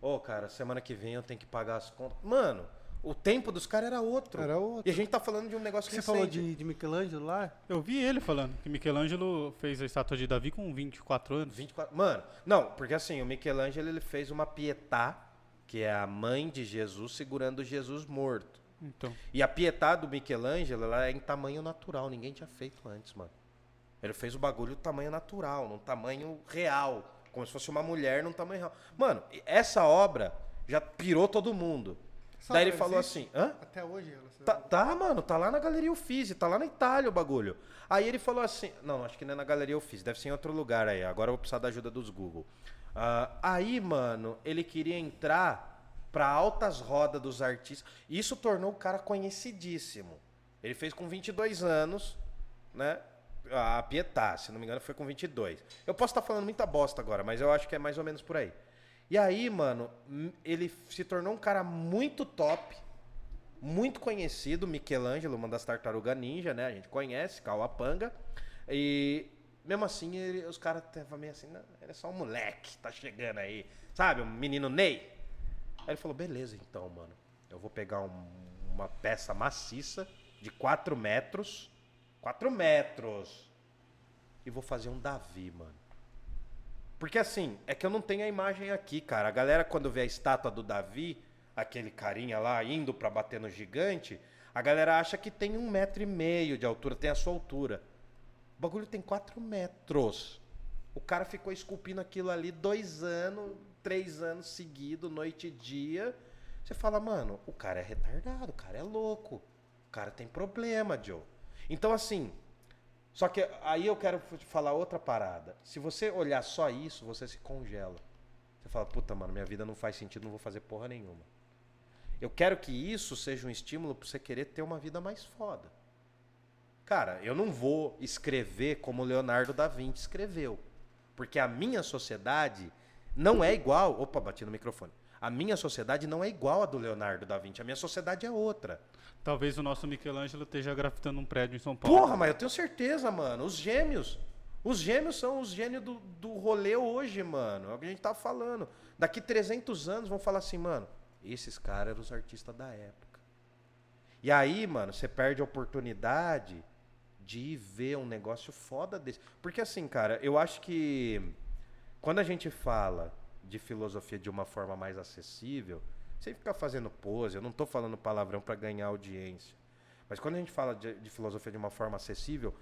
Ô, cara, semana que vem eu tenho que pagar as contas. Mano, o tempo dos caras era outro. Era outro. E a gente tá falando de um negócio Você recente. falou de, de Michelangelo lá? Eu vi ele falando que Michelangelo fez a estátua de Davi com 24 anos. 24. Mano, não, porque assim, o Michelangelo ele fez uma Pietà, que é a mãe de Jesus segurando Jesus morto. Então, E a Pietà do Michelangelo, ela é em tamanho natural, ninguém tinha feito antes, mano. Ele fez o bagulho tamanho natural, num tamanho real, como se fosse uma mulher num tamanho real. Mano, essa obra já pirou todo mundo. Essa Daí ele falou existe? assim, hã? Até hoje ela. Tá, tá, mano, tá lá na Galeria Uffizi, tá lá na Itália o bagulho. Aí ele falou assim, não, acho que não é na Galeria Uffizi, deve ser em outro lugar aí, agora eu vou precisar da ajuda dos Google. Ah, aí, mano, ele queria entrar pra altas rodas dos artistas, isso tornou o cara conhecidíssimo. Ele fez com 22 anos, né, a Pietà, se não me engano foi com 22. Eu posso estar falando muita bosta agora, mas eu acho que é mais ou menos por aí. E aí, mano, ele se tornou um cara muito top, muito conhecido, Michelangelo, uma das tartarugas ninja, né? A gente conhece, Cauapanga. E mesmo assim, ele- os caras estavam meio assim, não, ele é só um moleque, tá chegando aí. Sabe, um menino Ney. Aí ele falou, beleza então, mano. Eu vou pegar um- uma peça maciça de 4 metros. 4 metros! E vou fazer um Davi, mano. Porque assim, é que eu não tenho a imagem aqui, cara. A galera, quando vê a estátua do Davi, aquele carinha lá indo pra bater no gigante, a galera acha que tem um metro e meio de altura, tem a sua altura. O bagulho tem quatro metros. O cara ficou esculpindo aquilo ali dois anos, três anos seguidos, noite e dia. Você fala, mano, o cara é retardado, o cara é louco. cara tem problema, Joe. Então, assim. Só que aí eu quero te falar outra parada. Se você olhar só isso, você se congela. Você fala, puta, mano, minha vida não faz sentido, não vou fazer porra nenhuma. Eu quero que isso seja um estímulo pra você querer ter uma vida mais foda. Cara, eu não vou escrever como Leonardo da Vinci escreveu. Porque a minha sociedade não é igual. Opa, bati no microfone. A minha sociedade não é igual a do Leonardo da Vinci. A minha sociedade é outra. Talvez o nosso Michelangelo esteja grafitando um prédio em São Paulo. Porra, mas eu tenho certeza, mano. Os gêmeos. Os gêmeos são os gênios do, do rolê hoje, mano. É o que a gente tá falando. Daqui 300 anos vão falar assim, mano. Esses caras eram os artistas da época. E aí, mano, você perde a oportunidade de ir ver um negócio foda desse. Porque assim, cara, eu acho que quando a gente fala de filosofia de uma forma mais acessível, sem ficar fazendo pose, eu não tô falando palavrão para ganhar audiência. Mas quando a gente fala de, de, filosofia de uma forma acessível,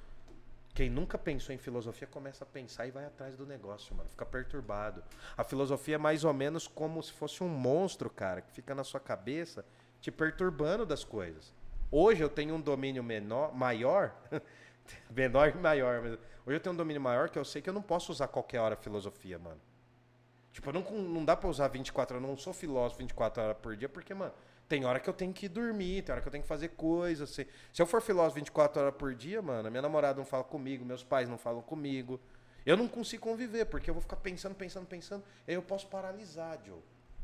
quem nunca pensou em filosofia começa a pensar e vai atrás do negócio, mano. Fica perturbado. A filosofia é mais ou menos como se fosse um monstro, cara, que fica na sua cabeça te perturbando das coisas. Hoje eu tenho um domínio menor, maior, menor e maior, mas hoje eu tenho um domínio maior que eu sei que eu não posso usar qualquer hora filosofia, mano. Tipo, não, não dá pra usar 24 horas, eu não sou filósofo 24 horas por dia, porque, mano, tem hora que eu tenho que dormir, tem hora que eu tenho que fazer coisas. Se, se eu for filósofo 24 horas por dia, mano, minha namorada não fala comigo, meus pais não falam comigo. Eu não consigo conviver, porque eu vou ficar pensando, pensando, pensando. Aí eu posso paralisar, Joe.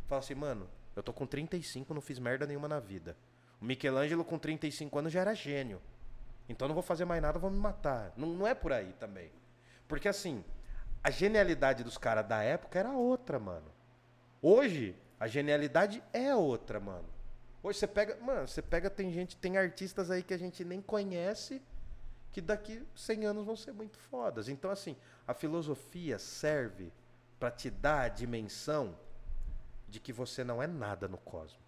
Fala assim, mano, eu tô com 35, não fiz merda nenhuma na vida. O Michelangelo com 35 anos já era gênio. Então não vou fazer mais nada, vou me matar. Não, não é por aí também. Porque assim, a genialidade dos caras da época era outra, mano. Hoje, a genialidade é outra, mano. Hoje você pega, mano, você pega, tem gente, tem artistas aí que a gente nem conhece, que daqui 100 anos vão ser muito fodas. Então, assim, a filosofia serve para te dar a dimensão de que você não é nada no cosmos.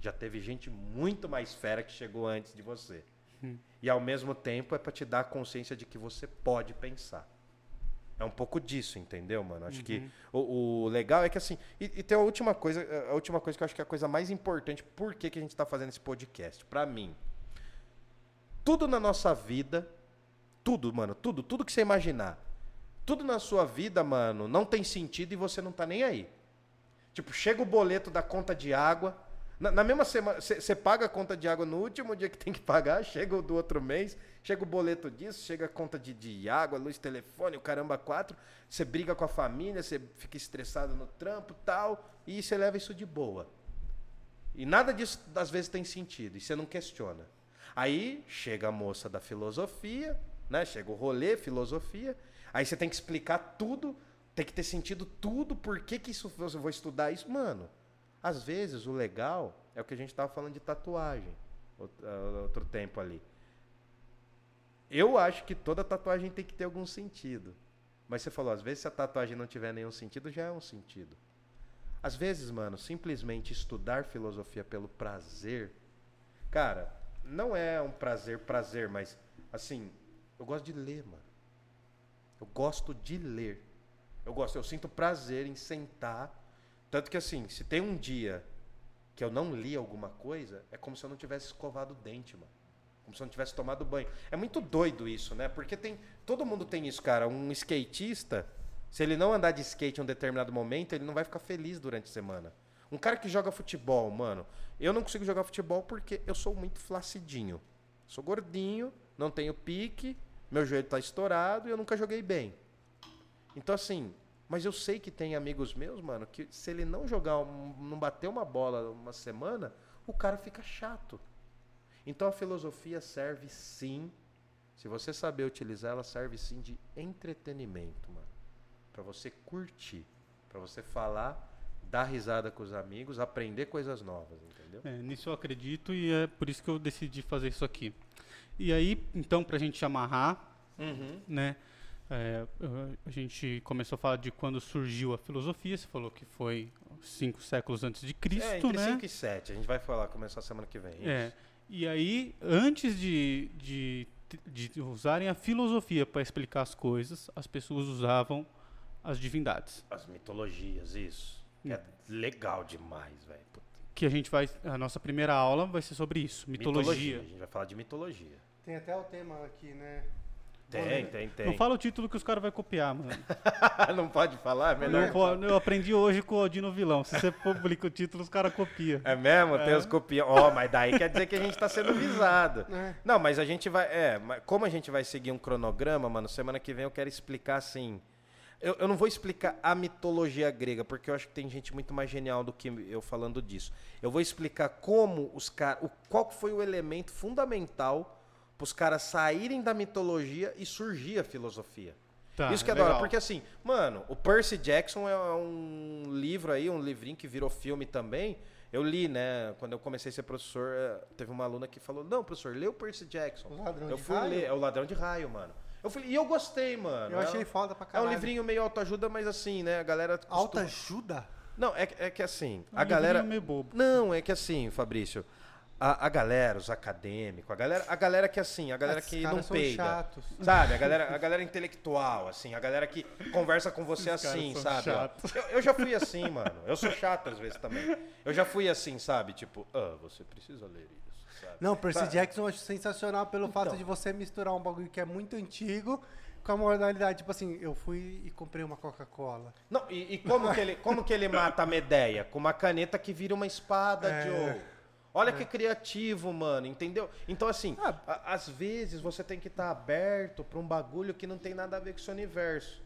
Já teve gente muito mais fera que chegou antes de você. Hum. E ao mesmo tempo é para te dar a consciência de que você pode pensar. É um pouco disso, entendeu, mano? Acho uhum. que o, o, legal é que assim. E, e, tem a última coisa, a última coisa que eu acho que é a coisa mais importante, por que, que a gente está fazendo esse podcast? Para mim, tudo na nossa vida, tudo, mano, tudo, tudo que você imaginar, tudo na sua vida, mano, não tem sentido e você não tá nem aí. Tipo, chega o boleto da conta de água, na, na mesma semana, você paga a conta de água no último dia que tem que pagar, chega o do outro mês, chega o boleto disso, chega a conta de, de água, luz, telefone, o caramba, quatro. Você briga com a família, você fica estressado no trampo tal, e você leva isso de boa. E nada disso, às vezes, tem sentido, e você não questiona. Aí chega a moça da filosofia, né? Chega o rolê, filosofia. Aí você tem que explicar tudo, tem que ter sentido tudo, por que, que isso, eu vou estudar isso. Mano, às vezes, o legal é o que a gente estava falando de tatuagem outro, ah, outro tempo ali. Eu acho que toda tatuagem tem que ter algum sentido. Mas você falou, às vezes se a tatuagem não tiver nenhum sentido, já é um sentido. Às vezes, mano, simplesmente estudar filosofia pelo prazer. Cara, não é um prazer, prazer, mas assim, eu gosto de ler, mano. Eu gosto de ler. Eu gosto, eu sinto prazer em sentar tanto que assim, se tem um dia que eu não li alguma coisa, é como se eu não tivesse escovado o dente, mano. Como se eu não tivesse tomado banho. É muito doido isso, né? Porque tem. Todo mundo tem isso, cara. Um skatista, se ele não andar de skate em um determinado momento, ele não vai ficar feliz durante a semana. Um cara que joga futebol, mano. Eu não consigo jogar futebol porque eu sou muito flacidinho. Sou gordinho, não tenho pique, meu joelho tá estourado e eu nunca joguei bem. Então, assim, mas eu sei que tem amigos meus, mano, que se ele não jogar, não bater uma bola uma semana, o cara fica chato. Então a filosofia serve sim, se você saber utilizar, ela serve sim de entretenimento, mano. Para você curtir, para você falar, dar risada com os amigos, aprender coisas novas, entendeu? É, nisso eu acredito e é por isso que eu decidi fazer isso aqui. E aí, então, pra gente amarrar, uhum. né? É, a gente começou a falar de quando surgiu a filosofia, você falou que foi cinco séculos antes de Cristo, é, entre né? 5 e 7, a gente vai falar, começar a semana que vem. É, e aí, antes de, de, de usarem a filosofia para explicar as coisas, as pessoas usavam as divindades. As mitologias, isso. Hum. É legal demais, velho. que a gente vai. A nossa primeira aula vai ser sobre isso, mitologia. A gente vai falar de mitologia. Tem até o tema aqui, né? Tem, tem, tem. Não fala o título que os caras vão copiar, mano. não pode falar? É melhor. Não eu aprendi hoje com o Odino Vilão. Se você publica o título, os caras copiam. É mesmo? Tem É. os copião. Ó, mas daí quer dizer que a gente tá sendo visado. É. Não, mas a gente vai. É, como a gente vai seguir um cronograma, mano, semana que vem eu quero explicar assim. Eu, eu não vou explicar a mitologia grega, porque eu acho que tem gente muito mais genial do que eu falando disso. Eu vou explicar como os caras. Qual foi o elemento fundamental para os caras saírem da mitologia e surgir a filosofia. Tá, Isso que é da hora, legal. porque assim, mano, o Percy Jackson é um livro aí, um livrinho que virou filme também. Eu li, né? Quando eu comecei a ser professor, eh, teve uma aluna que falou: Não, professor, lê o Percy Jackson. O Ladrão eu de fui Raio? ler, é o Ladrão de Raio, mano. Eu fui, e eu gostei, mano. Eu É achei um- foda pra É um caralho. livrinho meio autoajuda, mas assim, né? A galera. costuma- Alta ajuda? Não, é, que- é que assim, Um a galera. meio bobo. Não, é que assim, Fabrício. A, a galera, os acadêmicos, a galera, a galera que assim, a galera Esses que caras não são peida. chatos. Sabe? A galera, a galera intelectual, assim, a galera que conversa com você Esses assim, sabe? Eu, eu já fui assim, mano. Eu sou chato às vezes também. Eu já fui assim, sabe? Tipo, ah, você precisa ler isso, sabe? Não, Percy Sabe? Jackson eu acho sensacional pelo fato Então. de você misturar um bagulho que é muito antigo com a modalidade. Tipo assim, eu fui e comprei uma Coca-Cola. Não, e, e como, que ele, como que ele mata a Medeia? Com uma caneta que vira uma espada, É. Joe. Olha que criativo, mano, entendeu? Então, assim, Ah. a- às vezes você tem que estar aberto pra um bagulho que não tem nada a ver com o seu universo.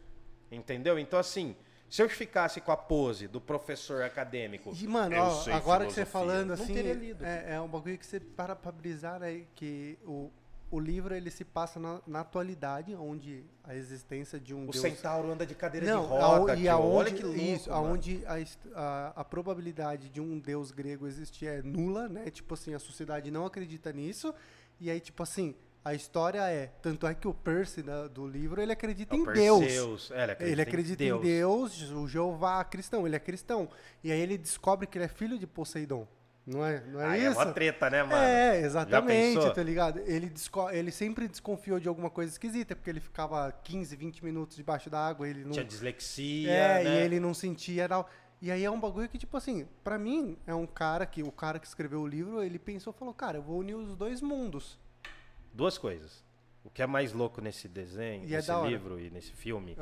Entendeu? Então, assim, se eu ficasse com a pose do professor acadêmico. E, mano, eu ó, sei agora que você falando não assim, teria lido. é, é um bagulho que você para pra brisar, né? Que o, o livro ele se passa na, na atualidade, onde a existência de um O Deus. centauro anda de cadeira Não, de roda, aon- e aonde, Olha que louco, isso, mano. aonde a, a, a probabilidade de um deus grego existir é nula, né? Tipo assim, a sociedade não acredita nisso. E aí, tipo assim, a história é. Tanto é que o Percy da- do livro ele acredita É em Deus. É, ele acredita, Ele acredita em Deus, o Jeová cristão, ele é cristão. E aí ele descobre que ele é filho de Poseidon. Não é, não é Aí é isso? uma treta, né, mano? É, exatamente, tá ligado? Ele, ele sempre desconfiou de alguma coisa esquisita, porque ele ficava 15, 20 minutos debaixo da água, ele não... Tinha dislexia, É, né? e ele não sentia tal. E aí é um bagulho que, tipo assim, pra mim, é um cara que, o cara que escreveu o livro, ele pensou, falou, cara, eu vou unir os dois mundos. Duas coisas. O que é mais louco nesse desenho, E é nesse hora. livro e nesse filme,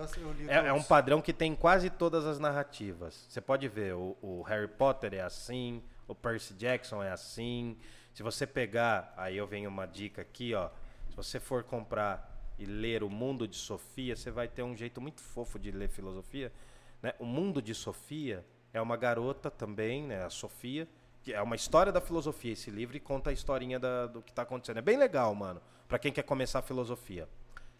é, é um padrão que tem em quase todas as narrativas. Você pode ver, o, o Harry Potter é assim, o Percy Jackson é assim. Se você pegar, aí eu venho uma dica aqui, ó. Se você for comprar e ler O Mundo de Sofia, você vai ter um jeito muito fofo de ler filosofia. Né? O Mundo de Sofia é uma garota também, né? A Sofia, que é uma história da filosofia esse livro e conta a historinha da- do que está acontecendo. É bem legal, mano, para quem quer começar a filosofia.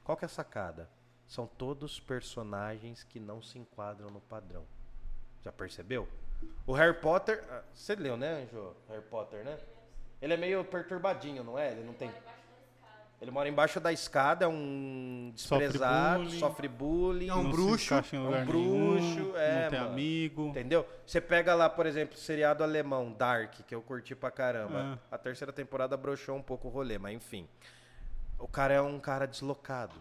Qual que é a sacada? São todos personagens que não se enquadram no padrão. Já percebeu? O Harry Potter. ah, Você leu, né, Anjo? Harry Potter, né? Ele é meio perturbadinho, não é? Ele não tem. Ele mora embaixo da escada, é um Sofre desprezado, bullying. sofre bullying. É um Não bruxo, é um bruxo, nenhum, é, não tem mano. amigo. Entendeu? Você pega lá, por exemplo, o seriado alemão, Dark, que eu curti pra caramba. É. A terceira temporada broxou um pouco o rolê, mas enfim. O cara é um cara deslocado.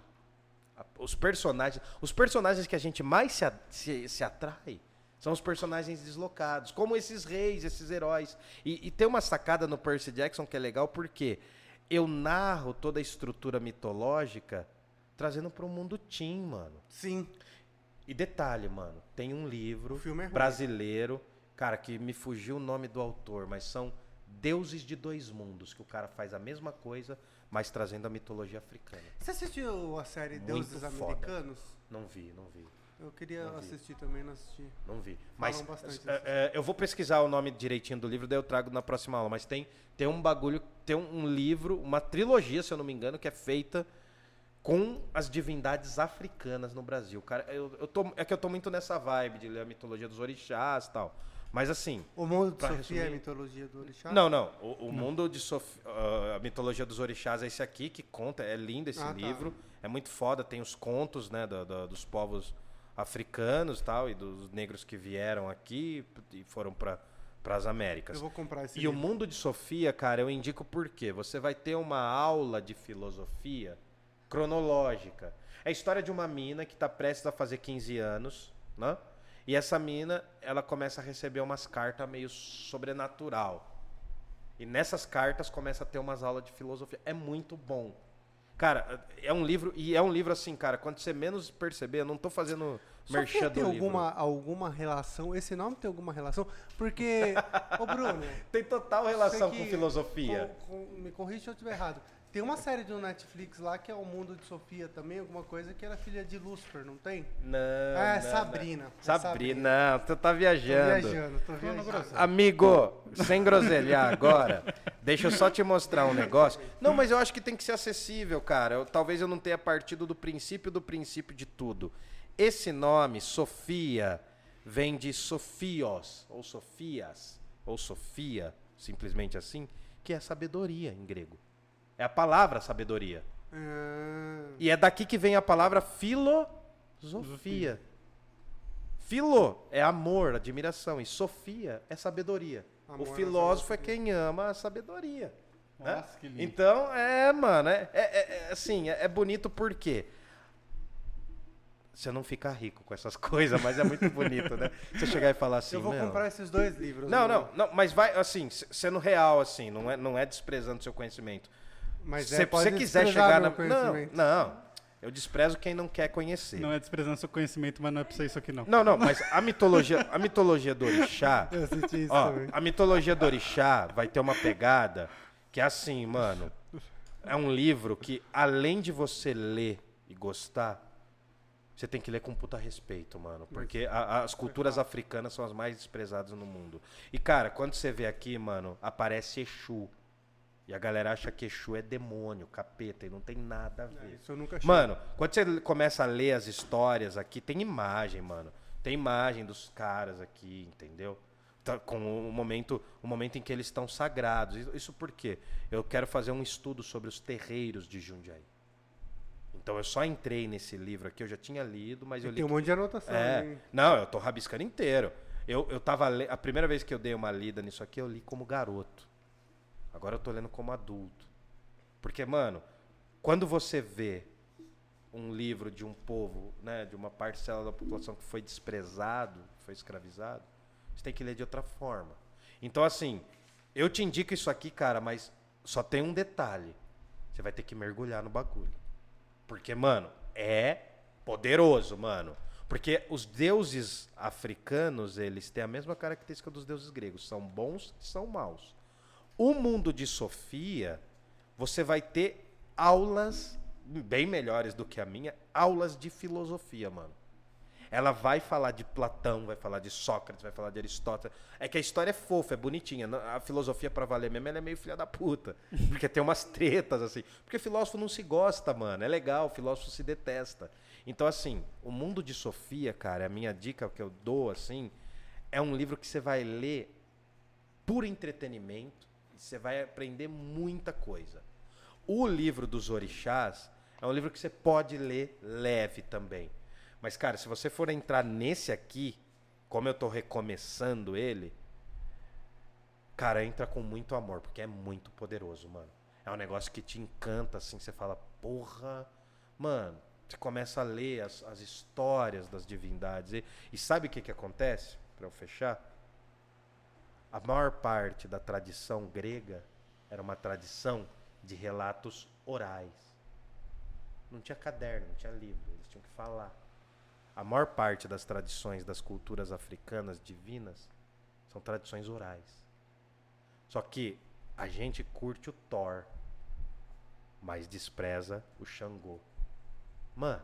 Os personagens, os personagens que a gente mais se, se, se atrai são os personagens deslocados, como esses reis, esses heróis. E, e tem uma sacada no Percy Jackson que é legal porque eu narro toda a estrutura mitológica trazendo para o mundo teen, mano. Sim. E detalhe, mano, tem um livro é brasileiro, cara, que me fugiu o nome do autor, mas são Deuses de Dois Mundos, que o cara faz a mesma coisa, mas trazendo a mitologia africana. Você assistiu a série Muito Deuses foda. Americanos? Não vi, não vi, Eu queria Não assistir também, não assisti. não vi. Mas é, é, eu vou pesquisar o nome direitinho do livro, daí eu trago na próxima aula. Mas tem, tem um bagulho, tem um, um livro, uma trilogia, se eu não me engano, que é feita com as divindades africanas no Brasil. Cara, eu, eu tô, é que eu tô muito nessa vibe de ler a mitologia dos orixás e tal. Mas assim, O mundo de Sofia é a resumir- mitologia do orixá? Não, não. O, o mundo de Sof... ah, a mitologia dos orixás é esse aqui que conta. É lindo esse Ah, tá. livro. É muito foda. Tem os contos, né, da- da- dos povos africanos, tal, e dos negros que vieram aqui e foram para as Américas. Eu vou comprar esse E o livro. mundo de Sofia, cara, eu indico por quê? Você vai ter uma aula de filosofia cronológica. É a história de uma mina que está prestes a fazer 15 anos, né? E essa mina, ela começa a receber umas cartas meio sobrenatural. E nessas cartas começa a ter umas aulas de filosofia. É muito bom. Cara, é um livro, e é um livro assim, cara, quando você menos perceber, eu não tô fazendo merchan do tem livro. alguma, alguma relação? Esse nome tem alguma relação? Porque, ô Bruno, Tem total relação Você com que- filosofia. com- com- me corrija se eu estiver errado. Tem uma série do Netflix lá que é o Mundo de Sofia também, alguma coisa que era filha de Lúcifer, não tem? Não, Ah, é não, Sabrina. não. É Sabrina, não, tu tá Tô viajando. viajando, tô viajando. Amigo, sem groselhar agora, deixa eu só te mostrar um negócio. Não, mas eu acho que tem que ser acessível, cara. Eu- talvez eu não tenha partido do princípio do princípio de tudo. Esse nome, Sofia, vem de Sofios, ou Sofias, ou Sofia, simplesmente assim, que é sabedoria em grego. É a palavra sabedoria. Ah, E é daqui que vem a palavra filosofia. Filo é amor, admiração. E Sofia é sabedoria. Amor o é filósofo é quem ama a sabedoria. né? Nossa, que lindo. Então, é, mano, é, é- é- é assim, é, é bonito porque você não fica rico com essas coisas, mas é muito bonito, né? Você chegar e falar assim, eu vou "Meu, comprar esses dois livros. Não, não, não, mas vai, assim, sendo real, assim, não é, não é desprezando seu conhecimento. Mas se é, você quiser chegar na. Não, não. Eu desprezo quem não quer conhecer. Não é desprezando seu conhecimento, mas não é pra ser isso aqui, não. Não, não, mas a mitologia, a mitologia do orixá, Eu senti isso ó, também. a mitologia do orixá vai ter uma pegada que é assim, mano. É um livro que além de você ler e gostar, você tem que ler com puta respeito, mano, porque a- as culturas africanas são as mais desprezadas no mundo. E cara, quando você vê aqui, mano, aparece Exu. E a galera acha que Exu é demônio, capeta, e não tem nada a ver. Isso eu nunca achei. Mano, quando você começa a ler as histórias aqui, tem imagem, mano. Tem imagem dos caras aqui, entendeu? Tá com o momento, o momento em que eles estão sagrados. Isso- por quê? Eu quero fazer um estudo sobre os terreiros de Jundiaí. Então eu só entrei nesse livro aqui, eu já tinha lido, mas eu li Tem um monte de anotação. é. hein? Não, eu tô rabiscando inteiro. Eu, eu tava le... A primeira vez que eu dei uma lida nisso aqui, eu li como garoto. Agora eu tô lendo como adulto. Porque, mano, quando você vê um livro de um povo, né, de uma parcela da população que foi desprezado, foi escravizado, você tem que ler de outra forma. Então, assim, eu te indico isso aqui, cara, mas só tem um detalhe. Você vai ter que mergulhar no bagulho. Porque, mano, é poderoso, mano. Porque os deuses africanos, eles têm a mesma característica dos deuses gregos. São bons e são maus. O mundo de Sofia, você vai ter aulas bem melhores do que a minha, aulas de filosofia, mano. Ela vai falar de Platão, vai falar de Sócrates, vai falar de Aristóteles. É que a história é fofa, é bonitinha. A filosofia, pra valer mesmo, ela é meio filha da puta. Porque tem umas tretas, assim. Porque filósofo não se gosta, mano. É legal, filósofo se detesta. Então, assim, o mundo de Sofia, cara, a minha dica que eu dou, assim, é um livro que você vai ler por entretenimento você vai aprender muita coisa. O livro dos orixás é um livro que você pode ler leve também. Mas, cara, se você for entrar nesse aqui, como eu tô recomeçando ele, cara, entra com muito amor, porque é muito poderoso, mano. É um negócio que te encanta, assim, você fala, porra, mano, você começa a ler as, as histórias das divindades. E, e sabe o que que acontece? Pra eu fechar? A maior parte da tradição grega era uma tradição de relatos orais. Não tinha caderno, não tinha livro, eles tinham que falar. A maior parte das tradições das culturas africanas divinas são tradições orais. Só que a gente curte o Thor, mas despreza o Xangô. Mano,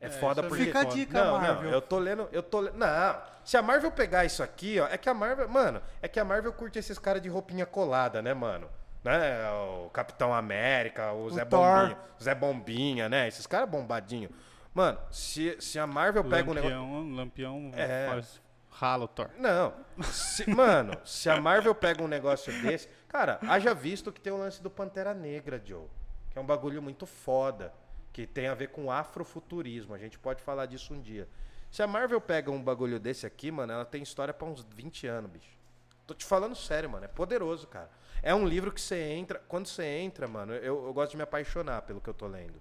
é, É, foda é porque Fica a dica, não, Marvel. não, eu tô lendo, eu tô Não, se a Marvel pegar isso aqui, ó, é que a Marvel, mano, é que a Marvel curte esses caras de roupinha colada, né, mano? Né? O Capitão América, o, Zé Thor. Bombinha, Zé Bombinha, né? Esses caras bombadinho. Mano, se, se a Marvel pega um negócio Lampião, Lampião É. faz ralo, Thor. não. Se- mano, se a Marvel pega um negócio desse. Cara, haja visto que tem o lance do Pantera Negra, Joe. Que é um bagulho muito foda. Que tem a ver com afrofuturismo. A gente pode falar disso um dia. Se a Marvel pega um bagulho desse aqui, mano, ela tem história pra uns 20 anos, bicho. Tô te falando sério, mano. É poderoso, cara. É um livro que você entra. Quando você entra, mano, eu, eu gosto de me apaixonar pelo que eu tô lendo.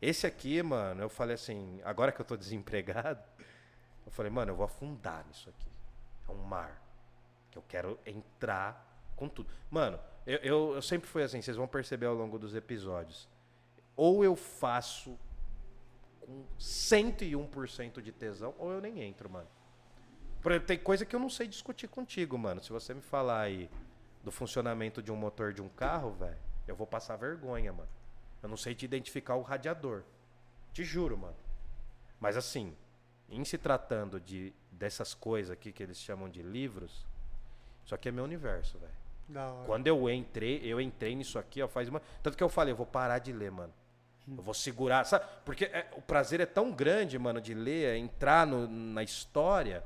Esse aqui, mano, eu falei assim, agora que eu tô desempregado, Eu falei, mano, eu vou afundar nisso aqui. É um mar. Que eu quero entrar com tudo. Mano, eu, eu, eu sempre fui assim, vocês vão perceber ao longo dos episódios. Ou eu faço com 101% de tesão, ou eu nem entro, mano. Tem coisa que eu não sei discutir contigo, mano. Se você me falar aí do funcionamento de um motor de um carro, velho, eu vou passar vergonha, mano. Eu não sei te identificar o radiador. Te juro, mano. Mas assim, em se tratando de dessas coisas aqui que eles chamam de livros, isso aqui é meu universo, velho. Quando eu entrei, eu entrei nisso aqui, ó, faz uma. Tanto que eu falei, eu vou parar de ler, mano. Eu vou segurar, sabe? Porque é- o prazer é tão grande, mano, de ler, é entrar no- na história,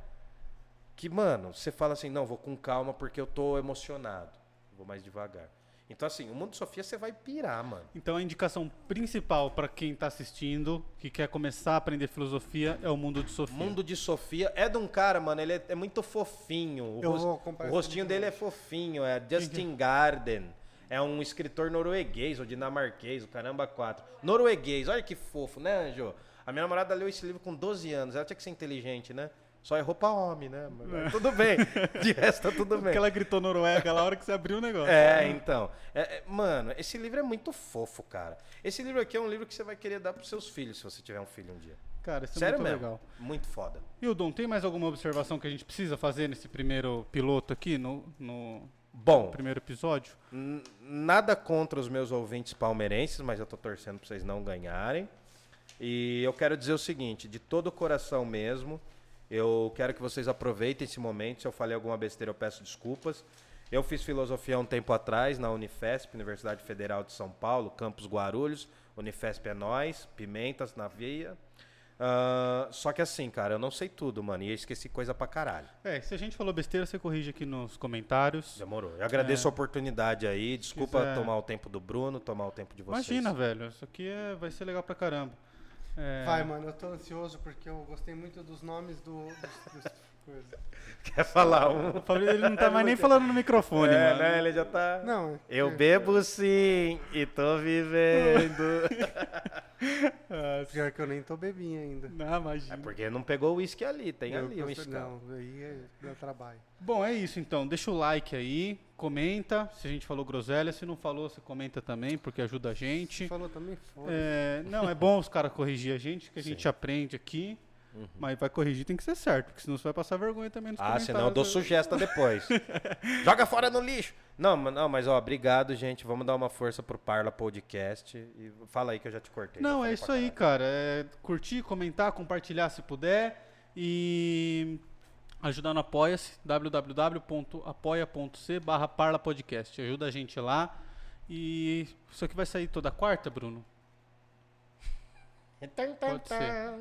que, mano, você fala assim, não, vou com calma porque eu tô emocionado. Vou mais devagar. Então, assim, o mundo de Sofia você vai pirar, mano. Então a indicação principal para quem está assistindo, que quer começar a aprender filosofia, é o mundo de Sofia. Mundo de Sofia é de um cara, mano, ele é, é muito fofinho. O, Eu ros- vou comprar o rostinho dele é fofinho, é Justin Garden. É um escritor norueguês ou dinamarquês, o caramba, quatro. Norueguês, olha que fofo, né, Anjo? A minha namorada leu esse livro com 12 anos, ela tinha que ser inteligente, né? Só errou pra homem, né? Mas Tudo bem, de resto tá tudo bem. Porque ela gritou Noruega na hora que você abriu o negócio. É, então. É, é, mano, esse livro é muito fofo, cara. Esse livro aqui é um livro que você vai querer dar pros seus filhos, se você tiver um filho um dia. Cara, isso é Sério muito mesmo. legal. Muito foda. Hildon, tem mais alguma observação que a gente precisa fazer nesse primeiro piloto aqui, no, no Bom, primeiro episódio? Nada contra os meus ouvintes palmeirenses, mas eu tô torcendo pra vocês não ganharem. E eu quero dizer o seguinte, de todo o coração mesmo, eu quero que vocês aproveitem esse momento. Se eu falei alguma besteira, eu peço desculpas. Eu fiz filosofia um tempo atrás na Unifesp, Universidade Federal de São Paulo, Campus Guarulhos. Unifesp é nós, pimentas na veia. Ah, só que assim, cara, eu não sei tudo, mano, e eu esqueci coisa pra caralho. É, se a gente falou besteira, você corrige aqui nos comentários. Demorou. Eu agradeço É. a oportunidade aí. Desculpa quiser- tomar o tempo do Bruno, tomar o tempo de vocês. Imagina, velho. Isso aqui é- vai ser legal pra caramba. É, Vai, mano, eu tô ansioso porque eu gostei muito dos nomes do, dos, dos coisas. Quer falar um? O Fabrício ele não tá mais nem falando no microfone, É, mano. né? Ele já tá. Não, Eu é- bebo sim e tô vivendo. Ah, Pior que eu nem tô bebinho ainda. não, imagina. é porque não pegou o uísque ali, tem Eu ali o uísque. Não, aí é, dá trabalho. Bom, é isso então. Deixa o like aí, comenta. Se a gente falou groselha, se não falou, você comenta também, porque ajuda a gente. Falou também, foda É, não, é bom os caras corrigir a gente, que a Sim. gente aprende aqui. Uhum. Mas vai corrigir tem que ser certo, porque senão você vai passar vergonha também nos Ah, senão eu dou sugesta depois. Joga fora no lixo. Não, mas- não, mas ó, obrigado, gente. Vamos dar uma força pro Parla Podcast. E fala aí que eu já te cortei. Não, é isso aí, cara. É curtir, comentar, compartilhar se puder. E ajudar no Apoia-se, www.apoia.c barra Parla Podcast. Ajuda a gente lá. E isso aqui vai sair toda quarta, Bruno? Pode ser.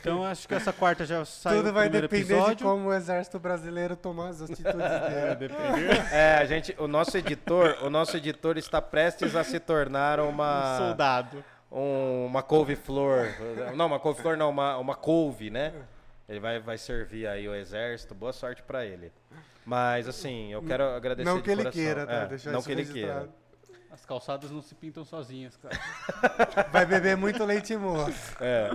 Então acho que essa quarta já saiu Tudo vai depender episódio. de como o exército brasileiro tomar as atitudes É, dele. depender. É, a gente, o nosso editor, o nosso editor está prestes a se tornar uma Soldado. um- uma couve-flor. Não, uma couve-flor não, uma, uma couve, né? Ele vai, vai servir aí o exército. Boa sorte pra ele. Mas, assim, eu quero agradecer Não de que ele coração. queira, tá? É, não isso que ele registrado. queira. As calçadas não se pintam sozinhas, cara. Vai beber muito leite moço. É.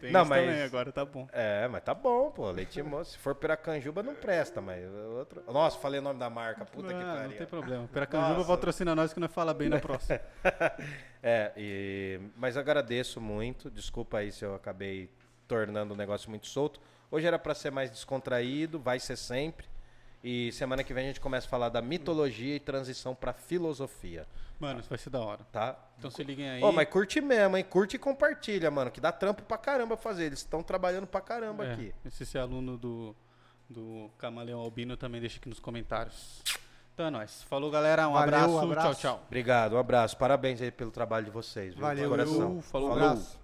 Tem Não, isso mas- também, agora tá bom. É, mas tá bom, pô. Leite moço. Se for Piracanjuba, não presta, mas outro. Nossa, falei o nome da marca. Puta que Ah, não pariu. tem problema. Piracanjuba Nossa. patrocina nós que nós fala bem na próxima. É, e... mas agradeço muito. Desculpa aí se eu acabei tornando o negócio muito solto. Hoje era pra ser mais descontraído, vai ser sempre. E semana que vem a gente começa a falar da mitologia e transição pra filosofia, Mano, isso vai ser da hora. tá? Então se liguem aí. Ô, mas curte mesmo, hein? Curte e compartilha, mano, que dá trampo pra caramba fazer. Eles estão trabalhando pra caramba É, aqui. Se você é aluno do, do Camaleão Albino, também deixa aqui nos comentários. Então é nóis. Falou, galera. Um Valeu, abraço. um abraço. Tchau, tchau. Obrigado, um abraço. Parabéns aí pelo trabalho de vocês. Viu? Valeu, De coração. Falou, Um falou. abraço.